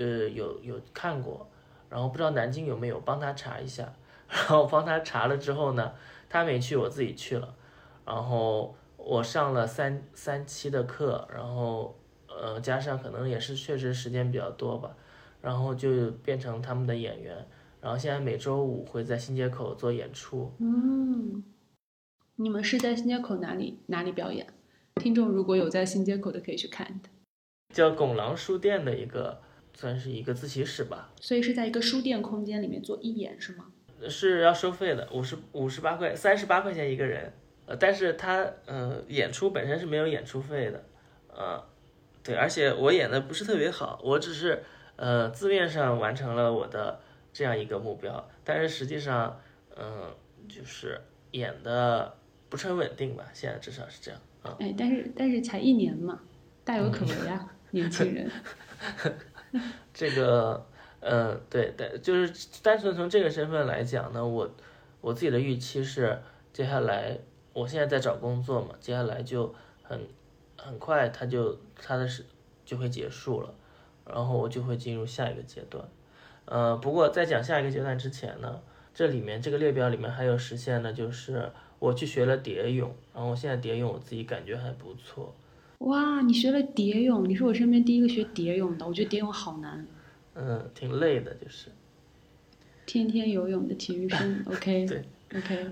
S2: 呃，有有看过，然后不知道南京有没有，帮他查一下。然后帮他查了之后呢，他没去，我自己去了。然后我上了三三期的课，然后呃加上可能也是确实时间比较多吧，然后就变成他们的演员。然后现在每周五会在新街口做演出。
S1: 嗯，你们是在新街口哪里哪里表演？听众如果有在新街口的可以去看的。
S2: 叫拱廊书店的一个，算是一个自习室吧。
S1: 所以是在一个书店空间里面做义演是吗？
S2: 是要收费的，五十五十八块，三十八块钱一个人，呃，但是他呃演出本身是没有演出费的，呃，对，而且我演的不是特别好，我只是呃字面上完成了我的这样一个目标，但是实际上，嗯，就是演的不是很稳定吧，现在至少是这样啊。
S1: 哎，但是但是才一年嘛，大有可为啊，年轻人。
S2: 这个。嗯，对但，就是单纯从这个身份来讲呢，我我自己的预期是，接下来我现在在找工作嘛，接下来就很很快他就他的是就会结束了，然后我就会进入下一个阶段。呃，不过在讲下一个阶段之前呢，这里面这个列表里面还有实现的，就是我去学了蝶泳，然后我现在蝶泳我自己感觉还不错。
S1: 哇，你学了蝶泳，你是我身边第一个学蝶泳的，我觉得蝶泳好难。
S2: 嗯，挺累的，就是。
S1: 天天游泳的体育生，OK。
S2: 对
S1: ，OK。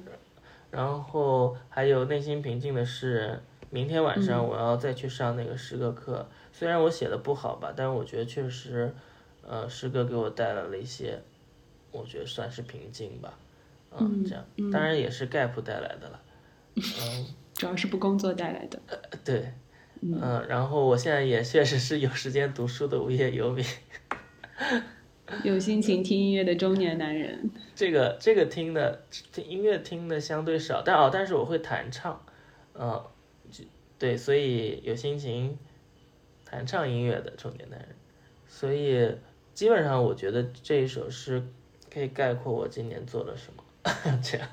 S2: 然后还有内心平静的诗人，明天晚上我要再去上那个诗歌课。虽然我写的不好吧，但是我觉得确实，呃，诗歌给我带来了一些，我觉得算是平静吧。嗯，这样，当然也是 gap 带来的了。嗯，
S1: 主要是不工作带来的。
S2: 呃对。嗯，然后我现在也确实是有时间读书的无业游民。
S1: 有心情听音乐的中年男人，
S2: 这个这个听的听音乐听的相对少，但哦，但是我会弹唱，嗯，对，所以有心情弹唱音乐的中年男人，所以基本上我觉得这一首诗可以概括我今年做了什么，这样。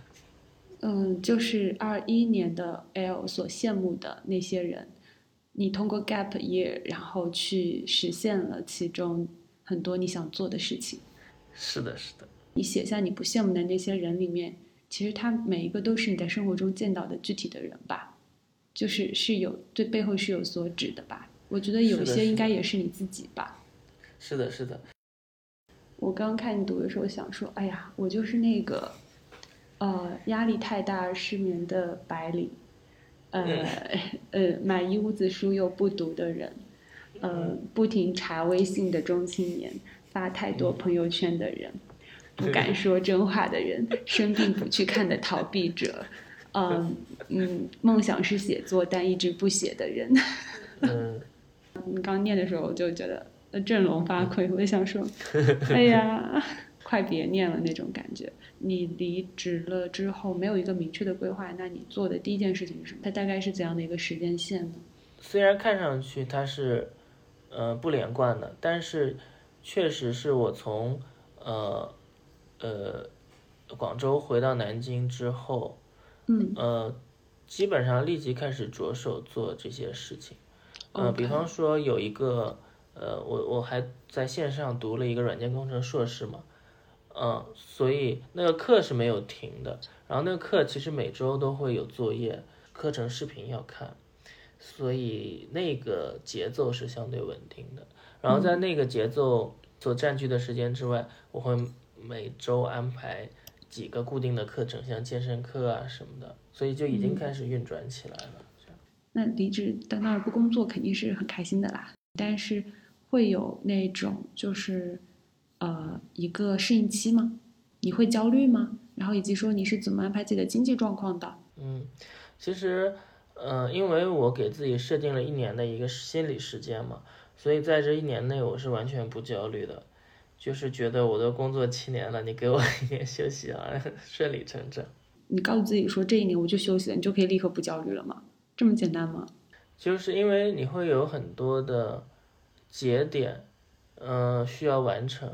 S1: 嗯，就是二一年的 L 所羡慕的那些人，你通过 Gap Year 然后去实现了其中。很多你想做的事情，
S2: 是的，是的。
S1: 你写下你不羡慕的那些人里面，其实他每一个都是你在生活中见到的具体的人吧，就是是有对背后是有所指的吧。我觉得有些应该也是你自己吧。
S2: 是的，是的。
S1: 我刚看你读的时候想说，哎呀，我就是那个，呃，压力太大失眠的白领，呃呃，买一屋子书又不读的人，呃，不停查微信的中青年，发太多朋友圈的人，不敢说真话的人，生病不去看的逃避者，嗯嗯，梦想是写作但一直不写的人。
S2: 嗯，
S1: 你 刚念的时候我就觉得。振聋发聩，我就想说，哎呀，快别念了那种感觉。你离职了之后没有一个明确的规划，那你做的第一件事情是什么？它大概是怎样的一个时间线呢？
S2: 虽然看上去它是，呃，不连贯的，但是确实是我从，呃，呃，广州回到南京之后，
S1: 嗯，
S2: 呃，基本上立即开始着手做这些事情，呃，比方说有一个。呃，我我还在线上读了一个软件工程硕士嘛，嗯，所以那个课是没有停的。然后那个课其实每周都会有作业、课程视频要看，所以那个节奏是相对稳定的。然后在那个节奏所占据的时间之外，我会每周安排几个固定的课程，像健身课啊什么的，所以就已经开始运转起来了。
S1: 那离职到那儿不工作肯定是很开心的啦，但是。会有那种就是，呃，一个适应期吗？你会焦虑吗？然后以及说你是怎么安排自己的经济状况的？
S2: 嗯，其实，呃，因为我给自己设定了一年的一个心理时间嘛，所以在这一年内我是完全不焦虑的，就是觉得我都工作七年了，你给我 一点休息啊，顺理成章。
S1: 你告诉自己说这一年我就休息了，你就可以立刻不焦虑了吗？这么简单吗？
S2: 就是因为你会有很多的。节点，嗯，需要完成，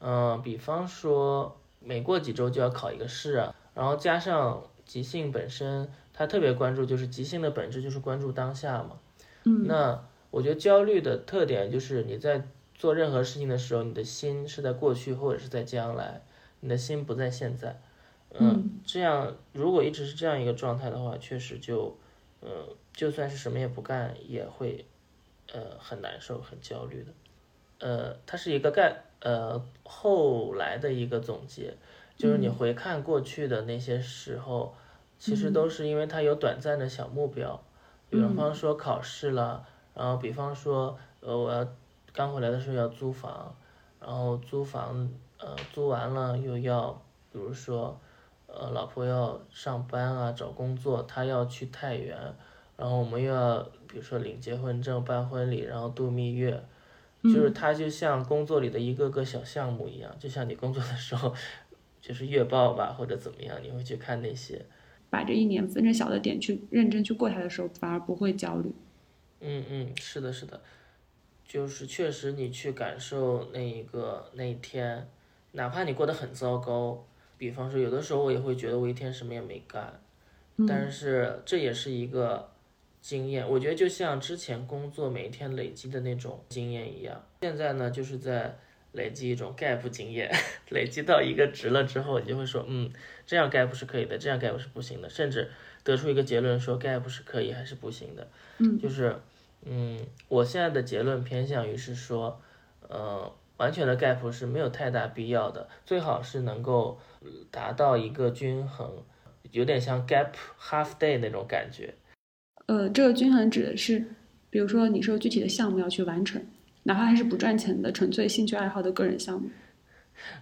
S2: 嗯，比方说每过几周就要考一个试啊，然后加上即兴本身，他特别关注，就是即兴的本质就是关注当下嘛，
S1: 嗯，
S2: 那我觉得焦虑的特点就是你在做任何事情的时候，你的心是在过去或者是在将来，你的心不在现在，嗯，这样如果一直是这样一个状态的话，确实就，嗯，就算是什么也不干也会。呃，很难受，很焦虑的。呃，它是一个概呃后来的一个总结，就是你回看过去的那些时候，其实都是因为它有短暂的小目标，比方说考试了，然后比方说呃我要刚回来的时候要租房，然后租房呃租完了又要，比如说呃老婆要上班啊找工作，她要去太原。然后我们又要，比如说领结婚证、办婚礼，然后度蜜月，就是它就像工作里的一个个小项目一样，就像你工作的时候，就是月报吧或者怎么样，你会去看那些。
S1: 把这一年分成小的点去认真去过它的时候，反而不会焦虑。
S2: 嗯嗯，是的，是的，就是确实你去感受那一个那一天，哪怕你过得很糟糕，比方说有的时候我也会觉得我一天什么也没干，但是这也是一个。经验，我觉得就像之前工作每一天累积的那种经验一样，现在呢就是在累积一种 gap 经验，累积到一个值了之后，你就会说，嗯，这样 gap 是可以的，这样 gap 是不行的，甚至得出一个结论说 gap 是可以还是不行的。
S1: 嗯，
S2: 就是，嗯，我现在的结论偏向于是说，呃，完全的 gap 是没有太大必要的，最好是能够达到一个均衡，有点像 gap half day 那种感觉。
S1: 呃，这个均衡指的是，比如说你是有具体的项目要去完成，哪怕还是不赚钱的纯粹兴趣爱好的个人项目。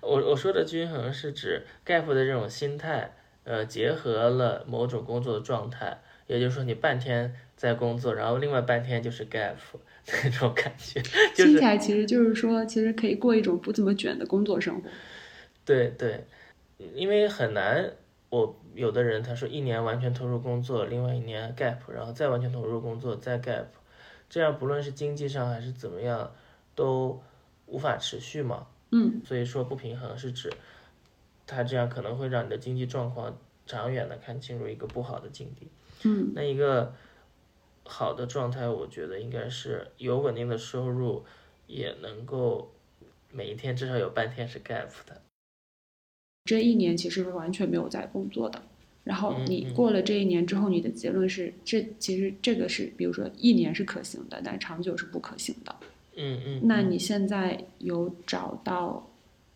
S2: 我我说的均衡是指 gap 的这种心态，呃，结合了某种工作的状态，也就是说你半天在工作，然后另外半天就是 gap 那种感觉。听
S1: 起来其实就是说，其实可以过一种不怎么卷的工作生活。
S2: 对对，因为很难。我有的人他说一年完全投入工作，另外一年 gap，然后再完全投入工作再 gap，这样不论是经济上还是怎么样，都无法持续嘛。
S1: 嗯，
S2: 所以说不平衡是指，他这样可能会让你的经济状况长远的看进入一个不好的境地。
S1: 嗯，
S2: 那一个好的状态，我觉得应该是有稳定的收入，也能够每一天至少有半天是 gap 的。
S1: 这一年其实是完全没有在工作的，然后你过了这一年之后，你的结论是这其实这个是，比如说一年是可行的，但长久是不可行的。
S2: 嗯嗯。
S1: 那你现在有找到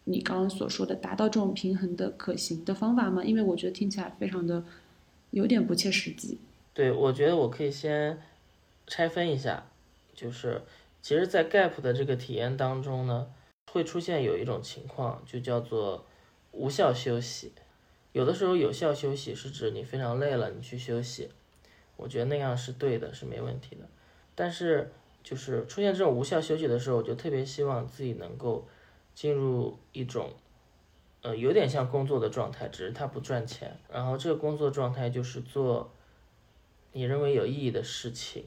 S1: 你刚刚所说的达到这种平衡的可行的方法吗？因为我觉得听起来非常的有点不切实际。
S2: 对，我觉得我可以先拆分一下，就是其实，在 gap 的这个体验当中呢，会出现有一种情况，就叫做无效休息。有的时候有效休息是指你非常累了，你去休息，我觉得那样是对的，是没问题的。但是就是出现这种无效休息的时候，我就特别希望自己能够进入一种，呃，有点像工作的状态，只是它不赚钱。然后这个工作状态就是做你认为有意义的事情，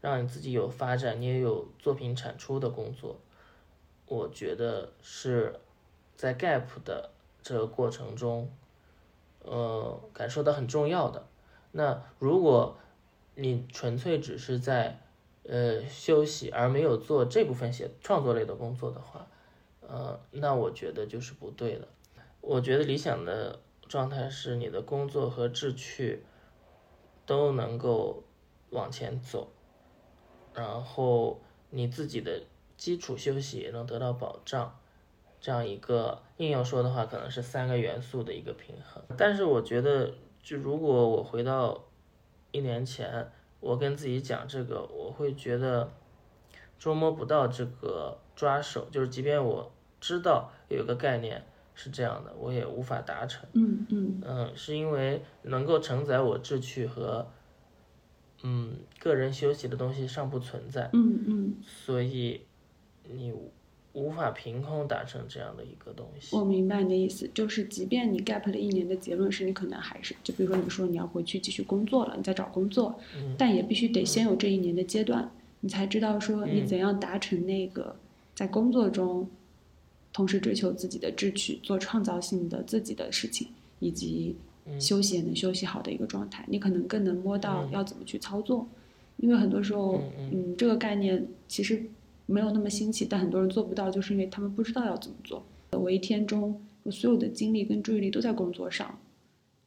S2: 让你自己有发展，你也有作品产出的工作。我觉得是在 gap 的这个过程中。呃，感受到很重要的。那如果你纯粹只是在呃休息，而没有做这部分写创作类的工作的话，呃，那我觉得就是不对的。我觉得理想的状态是你的工作和志趣都能够往前走，然后你自己的基础休息也能得到保障。这样一个硬要说的话，可能是三个元素的一个平衡。但是我觉得，就如果我回到一年前，我跟自己讲这个，我会觉得捉摸不到这个抓手。就是即便我知道有一个概念是这样的，我也无法达成。
S1: 嗯嗯
S2: 嗯，是因为能够承载我志趣和嗯个人休息的东西尚不存在。
S1: 嗯嗯，
S2: 所以你。无法凭空达成这样的一个东西。
S1: 我明白你的意思，就是即便你 gap 了一年的结论是你可能还是，就比如说你说你要回去继续工作了，你在找工作，但也必须得先有这一年的阶段，你才知道说你怎样达成那个在工作中同时追求自己的志趣、做创造性的自己的事情，以及休息也能休息好的一个状态，你可能更能摸到要怎么去操作，因为很多时候，嗯，这个概念其实。没有那么新奇，但很多人做不到，就是因为他们不知道要怎么做。我一天中，我所有的精力跟注意力都在工作上，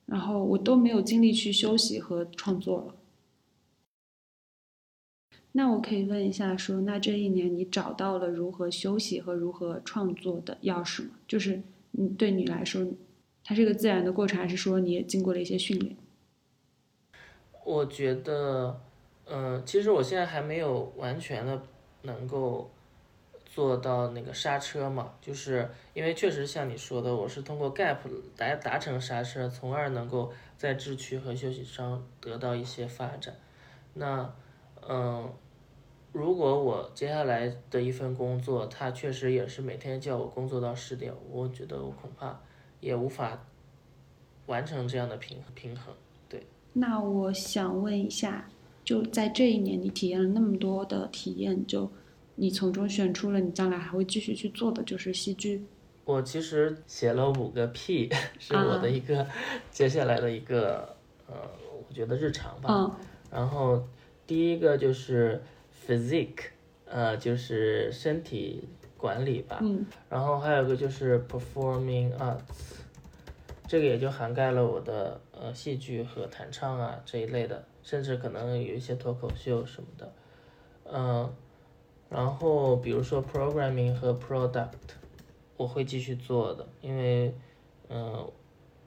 S1: 然后我都没有精力去休息和创作了。那我可以问一下，说那这一年你找到了如何休息和如何创作的钥匙吗？就是，嗯，对你来说，它是一个自然的过程，还是说你也经过了一些训练？
S2: 我觉得，嗯，其实我现在还没有完全的。能够做到那个刹车嘛？就是因为确实像你说的，我是通过 gap 来达成刹车，从而能够在智趣和休息上得到一些发展。那，嗯，如果我接下来的一份工作，它确实也是每天叫我工作到十点，我觉得我恐怕也无法完成这样的平平衡。对。
S1: 那我想问一下。就在这一年，你体验了那么多的体验，就你从中选出了你将来还会继续去做的，就是戏剧。
S2: 我其实写了五个 P，是我的一个接下来的一个呃，我觉得日常吧。然后第一个就是 physique，呃，就是身体管理吧。
S1: 嗯。
S2: 然后还有个就是 performing arts，这个也就涵盖了我的呃戏剧和弹唱啊这一类的。甚至可能有一些脱口秀什么的，嗯，然后比如说 programming 和 product，我会继续做的，因为，嗯，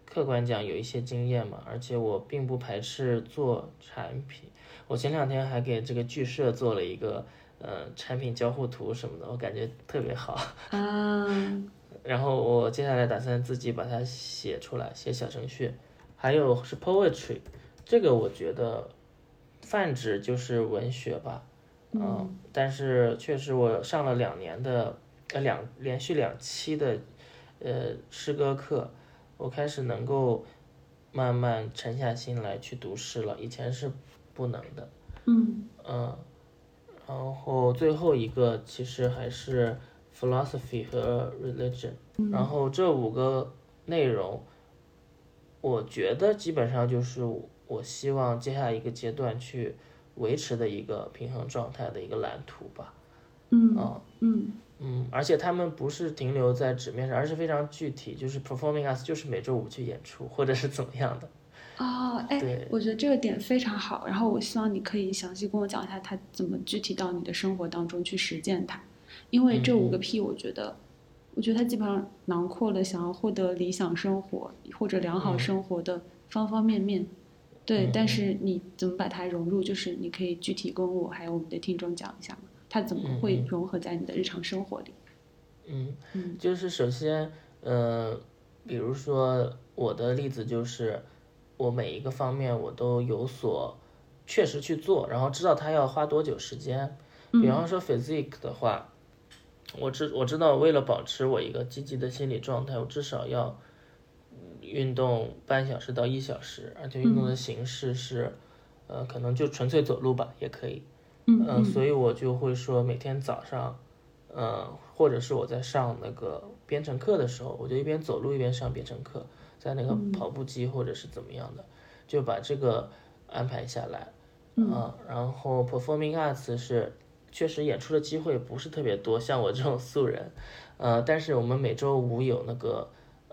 S2: 客观讲有一些经验嘛，而且我并不排斥做产品。我前两天还给这个剧社做了一个，呃，产品交互图什么的，我感觉特别好。
S1: 啊。
S2: 然后我接下来打算自己把它写出来，写小程序。还有是 poetry。这个我觉得泛指就是文学吧，嗯，但是确实我上了两年的呃两连续两期的呃诗歌课，我开始能够慢慢沉下心来去读诗了，以前是不能的，
S1: 嗯
S2: 嗯，然后最后一个其实还是 philosophy 和 religion，然后这五个内容，我觉得基本上就是。我希望接下来一个阶段去维持的一个平衡状态的一个蓝图吧。
S1: 嗯
S2: 嗯嗯，而且他们不是停留在纸面上，而是非常具体，就是 performing us 就是每周五去演出，或者是怎么样的。
S1: 哦，哎，我觉得这个点非常好。然后我希望你可以详细跟我讲一下，它怎么具体到你的生活当中去实践它。因为这五个 P，我觉得，我觉得它基本上囊括了想要获得理想生活或者良好生活的方方面面。对，但是你怎么把它融入？就是你可以具体跟我还有我们的听众讲一下吗？它怎么会融合在你的日常生活里？
S2: 嗯，就是首先，呃，比如说我的例子就是，我每一个方面我都有所确实去做，然后知道它要花多久时间。比方说 physique 的话，我知我知道为了保持我一个积极的心理状态，我至少要。运动半小时到一小时，而且运动的形式是，呃，可能就纯粹走路吧，也可以。
S1: 嗯
S2: 所以我就会说，每天早上，呃，或者是我在上那个编程课的时候，我就一边走路一边上编程课，在那个跑步机或者是怎么样的，就把这个安排下来。
S1: 嗯。
S2: 然后 performing arts 是确实演出的机会不是特别多，像我这种素人，呃，但是我们每周五有那个。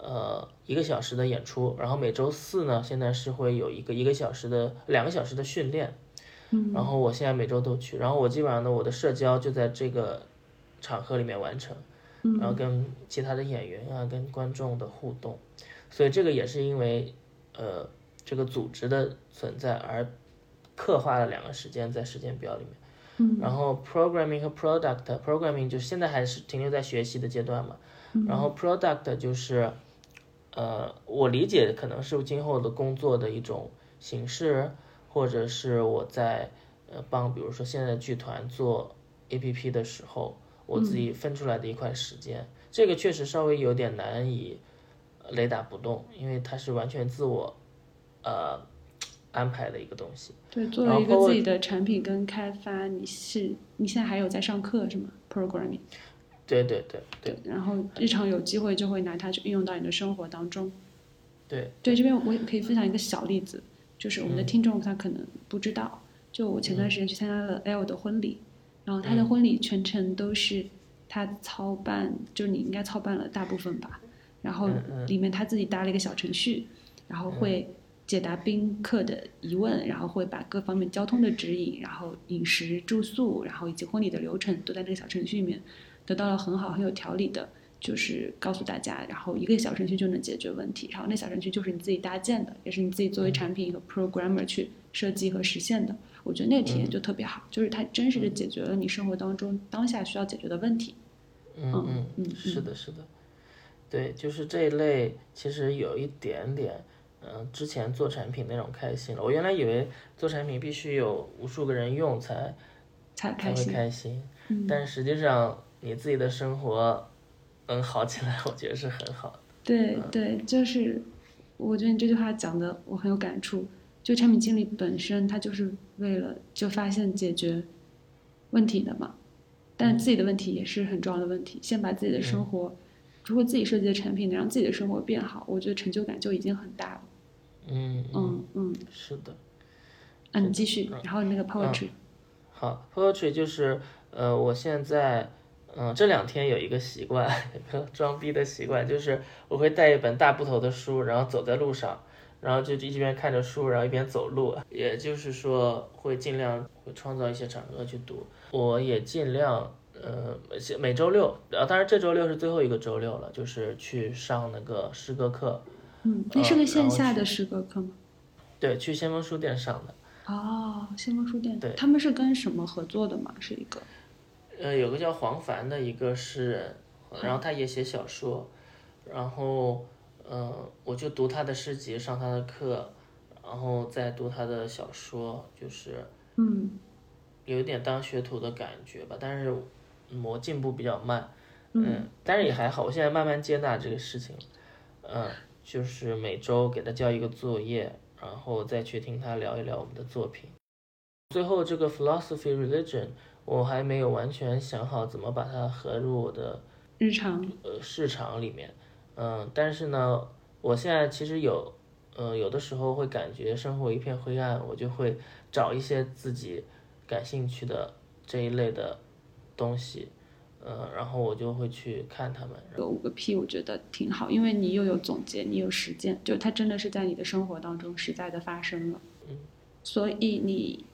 S2: 呃，一个小时的演出，然后每周四呢，现在是会有一个一个小时的两个小时的训练，
S1: 嗯，
S2: 然后我现在每周都去，然后我基本上呢，我的社交就在这个场合里面完成，
S1: 嗯，
S2: 然后跟其他的演员啊，跟观众的互动，所以这个也是因为呃这个组织的存在而刻画了两个时间在时间表里面，
S1: 嗯，
S2: 然后 programming 和 product，programming 就现在还是停留在学习的阶段嘛，然后 product 就是。呃，我理解可能是今后的工作的一种形式，或者是我在呃帮，比如说现在剧团做 A P P 的时候，我自己分出来的一块时间，这个确实稍微有点难以雷打不动，因为它是完全自我呃安排的一个东西。
S1: 对，作为一个自己的产品跟开发，你是你现在还有在上课是吗？Programming。
S2: 对对对
S1: 对，然后日常有机会就会拿它去运用到你的生活当中。
S2: 对。
S1: 对，这边我也可以分享一个小例子，就是我们的听众他可能不知道，就我前段时间去参加了 L 的婚礼，然后他的婚礼全程都是他操办，就是你应该操办了大部分吧，然后里面他自己搭了一个小程序，然后会解答宾客的疑问，然后会把各方面交通的指引，然后饮食住宿，然后以及婚礼的流程都在那个小程序里面。得到了很好很有条理的，就是告诉大家，然后一个小程序就能解决问题，然后那小程序就是你自己搭建的，也是你自己作为产品和 programmer 去设计和实现的。我觉得那个体验就特别好，就是它真实的解决了你生活当中当下需要解决的问题。
S2: 嗯嗯嗯，是的，是的，对，就是这一类其实有一点点，嗯，之前做产品那种开心了。我原来以为做产品必须有无数个人用才
S1: 才
S2: 才会开
S1: 心，
S2: 但实际上。你自己的生活能好起来，我觉得是很好的。
S1: 对对，就是我觉得你这句话讲的我很有感触。就产品经理本身，他就是为了就发现解决问题的嘛。但自己的问题也是很重要的问题。先把自己的生活，如果自己设计的产品能让自己的生活变好，我觉得成就感就已经很大了。
S2: 嗯
S1: 嗯嗯，
S2: 是的。
S1: 啊，你继续。然后那个 poetry。
S2: 好，poetry 就是呃，我现在。嗯，这两天有一个习惯，装逼的习惯，就是我会带一本大部头的书，然后走在路上，然后就一边看着书，然后一边走路。也就是说，会尽量会创造一些场合去读。我也尽量，呃，每周六，呃，当然这周六是最后一个周六了，就是去上那个诗歌课。
S1: 嗯，那是个线下的诗歌课吗？
S2: 对，去先锋书店上的。
S1: 哦，先锋书店。
S2: 对。
S1: 他们是跟什么合作的吗？是一个。
S2: 呃，有个叫黄凡的一个诗人，然后他也写小说，然后，呃，我就读他的诗集，上他的课，然后再读他的小说，就是，
S1: 嗯，
S2: 有一点当学徒的感觉吧，但是我进步比较慢，嗯，但是也还好，我现在慢慢接纳这个事情，嗯，就是每周给他交一个作业，然后再去听他聊一聊我们的作品，最后这个 philosophy religion。我还没有完全想好怎么把它合入我的
S1: 日常
S2: 呃市场里面，嗯，但是呢，我现在其实有，呃，有的时候会感觉生活一片灰暗，我就会找一些自己感兴趣的这一类的东西，呃，然后我就会去看他们。
S1: 有五个 P，我觉得挺好，因为你又有总结，你有实践，就它真的是在你的生活当中实在的发生了，
S2: 嗯，
S1: 所以你。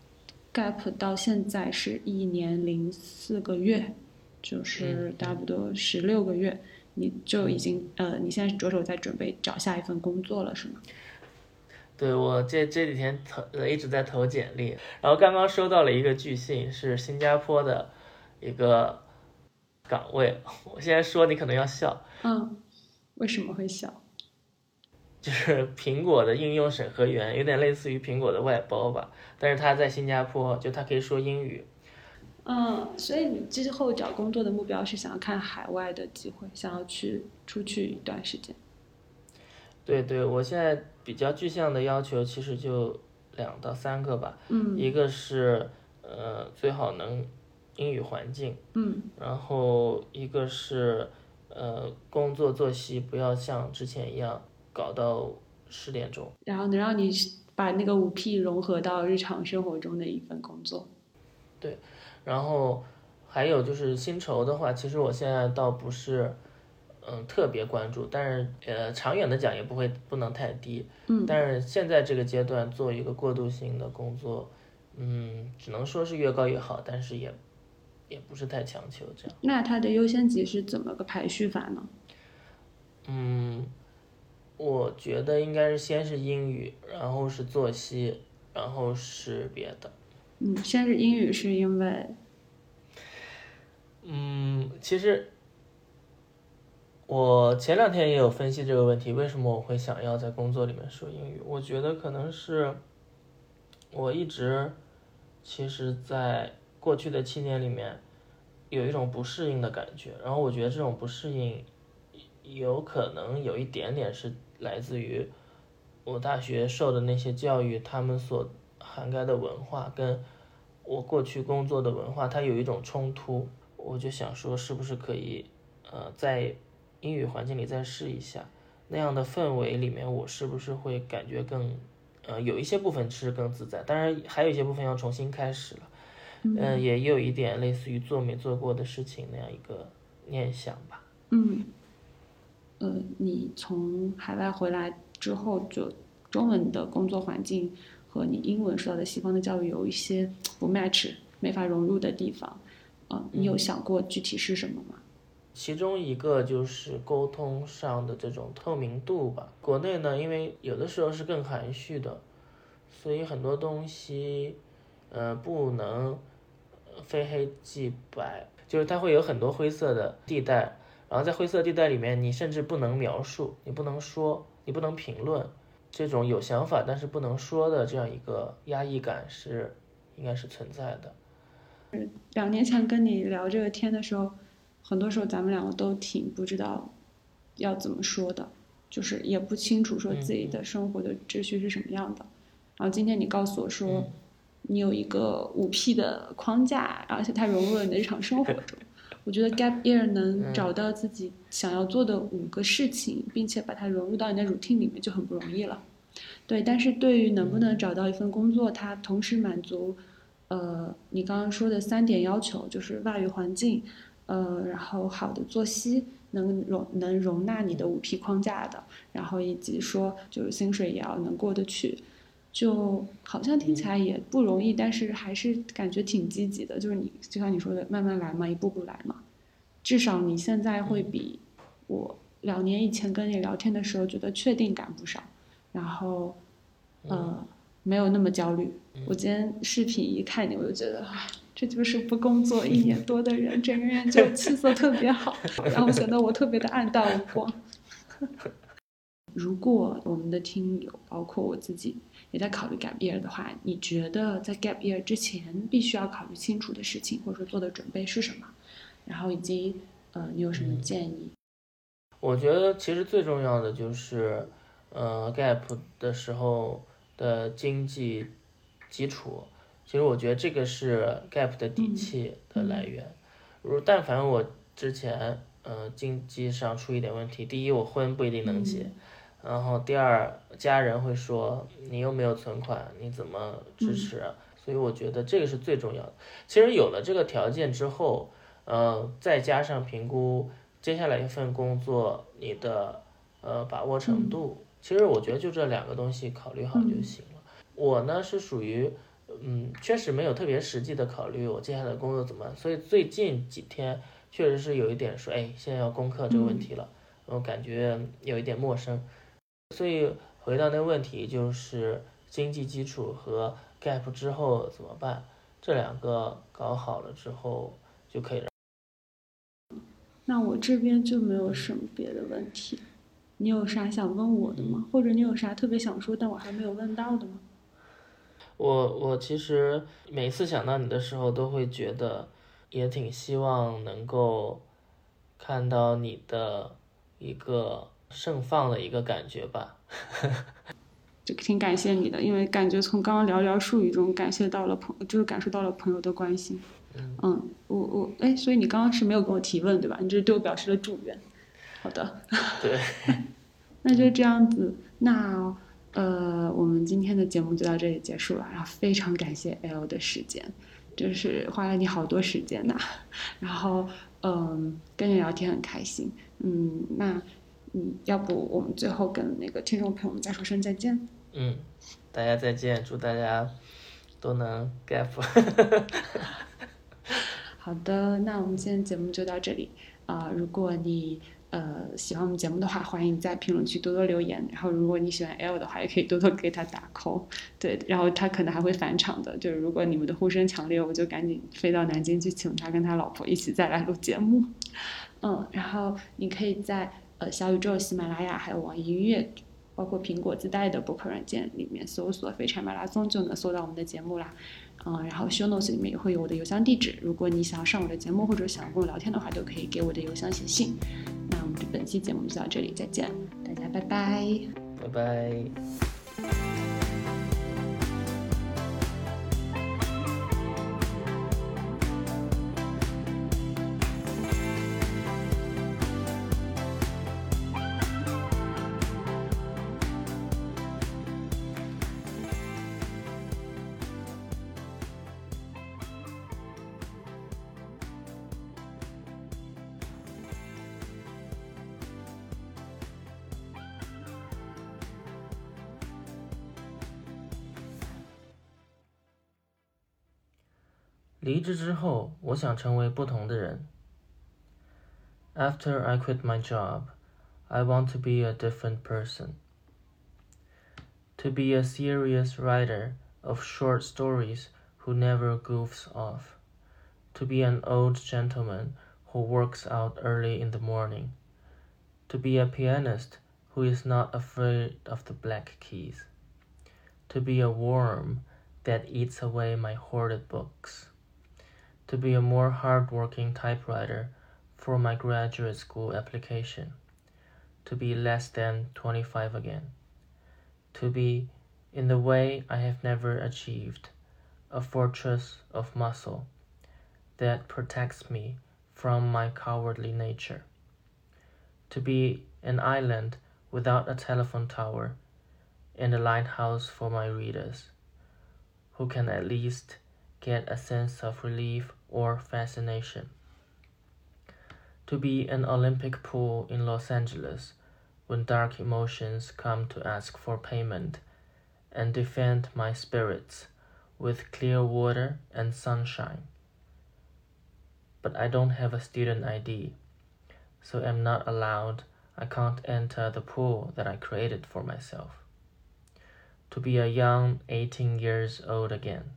S1: Gap 到现在是一年零四个月，就是差不多十六个月，你就已经呃，你现在是着手在准备找下一份工作了，是吗？
S2: 对我这这几天投呃一直在投简历，然后刚刚收到了一个拒信，是新加坡的一个岗位。我现在说你可能要笑，
S1: 嗯，为什么会笑？
S2: 就是苹果的应用审核员，有点类似于苹果的外包吧，但是他在新加坡，就他可以说英语。
S1: 嗯，所以你之后找工作的目标是想要看海外的机会，想要去出去一段时间。
S2: 对对，我现在比较具象的要求其实就两到三个吧，
S1: 嗯
S2: 一个是呃最好能英语环境，
S1: 嗯
S2: 然后一个是呃工作作息不要像之前一样搞到十点钟。
S1: 然后能让你把那个五 P 融合到日常生活中的一份工作。
S2: 对然后还有就是薪酬的话，其实我现在倒不是嗯特别关注，但是呃长远的讲也不会不能太低。
S1: 嗯
S2: 但是现在这个阶段做一个过渡性的工作，嗯，只能说是越高越好，但是也也不是太强求这样。
S1: 那它的优先级是怎么个排序法呢？
S2: 嗯，我觉得应该是先是英语，然后是作息，然后是别的。
S1: 嗯，先是英语，是因为
S2: 嗯，其实我前两天也有分析这个问题，为什么我会想要在工作里面说英语？我觉得可能是我一直其实，在过去的七年里面有一种不适应的感觉，然后我觉得这种不适应有可能有一点点是来自于我大学受的那些教育，他们所涵盖的文化跟我过去工作的文化，它有一种冲突。我就想说，是不是可以，呃，在英语环境里再试一下，那样的氛围里面，我是不是会感觉更，呃，有一些部分是更自在，当然还有一些部分要重新开始了，嗯、也有一点类似于做没做过的事情那样一个念想吧。
S1: 嗯，呃，你从海外回来之后，就中文的工作环境和你英文受到的西方的教育有一些不 match、没法融入的地方。呃，你有想过具体是什么吗？
S2: 其中一个就是沟通上的这种透明度吧。国内呢，因为有的时候是更含蓄的，所以很多东西，呃，不能呃非黑即白，就是它会有很多灰色的地带。然后在灰色地带里面，你甚至不能描述，你不能说，你不能评论，这种有想法但是不能说的这样一个压抑感是应该是存在的。
S1: 两年前跟你聊这个天的时候，很多时候咱们两个都挺不知道要怎么说的，就是也不清楚说自己的生活的秩序是什么样的。然后今天你告诉我说，你有一个五 P 的框架，而且它融入了你的日常生活中。我觉得 gap year 能找到自己想要做的五个事情，并且把它融入到你的 routine 里面就很不容易了。对，但是对于能不能找到一份工作，它同时满足。呃，你刚刚说的三点要求就是外语环境，呃，然后好的作息能容能容纳你的五 P 框架的，然后以及说就是薪水也要能过得去，就好像听起来也不容易，但是还是感觉挺积极的。就是你就像你说的，慢慢来嘛，一步步来嘛。至少你现在会比我两年以前跟你聊天的时候觉得确定感不少，然后呃没有那么焦虑。我今天视频一看你，我就觉得，啊，这就是不工作一年多的人，整个人就气色特别好，然后显得我特别的暗淡无光。如果我们的听友，包括我自己，也在考虑 gap year 的话，你觉得在 gap year 之前必须要考虑清楚的事情，或者说做的准备是什么？然后以及呃，你有什么建议？
S2: 我觉得其实最重要的就是，呃，gap 的时候的经济基础。其实我觉得这个是 gap 的底气的来源。如但凡我之前呃经济上出一点问题，第一我婚不一定能结，然后第二家人会说你又没有存款，你怎么支持啊？所以我觉得这个是最重要的。其实有了这个条件之后，呃，再加上评估接下来一份工作你的呃把握程度，其实我觉得就这两个东西考虑好就行了。我呢是属于嗯，确实没有特别实际的考虑我接下来的工作怎么办，所以最近几天确实是有一点说，哎，现在要攻克这个问题了，我感觉有一点陌生。所以回到那个问题，就是经济基础和 gap 之后怎么办？这两个搞好了之后就可以。
S1: 那我这边就没有什么别的问题，你有啥想问我的吗？或者你有啥特别想说但我还没有问到的吗？
S2: 我我其实每次想到你的时候，都会觉得也挺希望能够看到你的一个盛放的一个感觉吧。
S1: 就挺感谢你的，因为感觉从刚刚寥寥数语中感谢到了朋，就是感受到了朋友的关心。嗯，我我哎，所以你刚刚是没有跟我提问对吧？你就是对我表示了祝愿。好的。
S2: 对。
S1: 那就这样子，那呃，我们今天的节目就到这里结束了。然后非常感谢 L 的时间，就是花了你好多时间呐。然后嗯，跟你聊天很开心。嗯，那嗯，要不我们最后跟那个听众朋友们再说声再见。
S2: 嗯，大家再见，祝大家都能 gap。
S1: 好的，那我们今天节目就到这里啊！如果你呃喜欢我们节目的话，欢迎在评论区多多留言。然后，如果你喜欢 L 的话，也可以多多给他打 call。对，然后他可能还会返场的。就是如果你们的呼声强烈，我就赶紧飞到南京去请他跟他老婆一起再来录节目。嗯，然后你可以在呃小宇宙、喜马拉雅还有网易音乐，包括苹果自带的播客软件里面搜索“废柴马拉松”就能搜到我们的节目啦。嗯，然后 show notes 里面也会有我的邮箱地址，如果你想要上我的节目或者想要跟我聊天的话，都可以给我的邮箱写信。那我们的本期节目就到这里，再见，大家拜拜，
S2: 拜拜。职之后，我想成为不同的人。After I quit my job, I want to be a different person. To be a serious writer of short stories who never goofs off. To be an old gentleman who works out early in the morning. To be a pianist who is not afraid of the black keys. To be a worm that eats away my hoarded books to be a more hardworking typewriter for my graduate school application, to be less than 25 again, to be, in the way I have never achieved, a fortress of muscle that protects me from my cowardly nature, to be an island without a telephone tower and a lighthouse for my readers, who can at least get a sense of relief or fascination. To be an Olympic pool in Los Angeles when dark emotions come to ask for payment and defend my spirits with clear water and sunshine. But I don't have a student ID, so I'm not allowed, I can't enter the pool that I created for myself. To be a young 18 years old again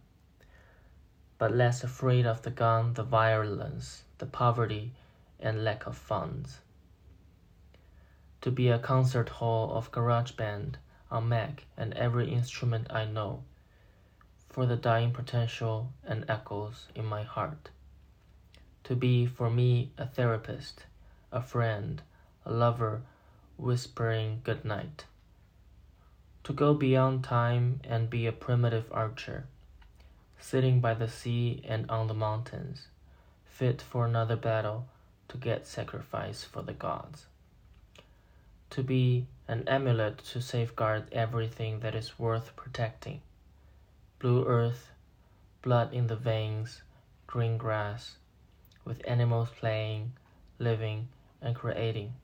S2: but less afraid of the gun, the violence, the poverty, and lack of funds. To be a concert hall of garage band a Mac, and every instrument I know, for the dying potential and echoes in my heart. To be, for me, a therapist, a friend, a lover, whispering good night. To go beyond time and be a primitive archer sitting by the sea and on the mountains, fit for another battle to get sacrifice for the gods. To be an amulet to safeguard everything that is worth protecting. Blue earth, blood in the veins, green grass, with animals playing, living, and creating.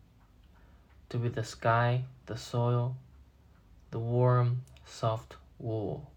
S2: To be the sky, the soil, the warm, soft wool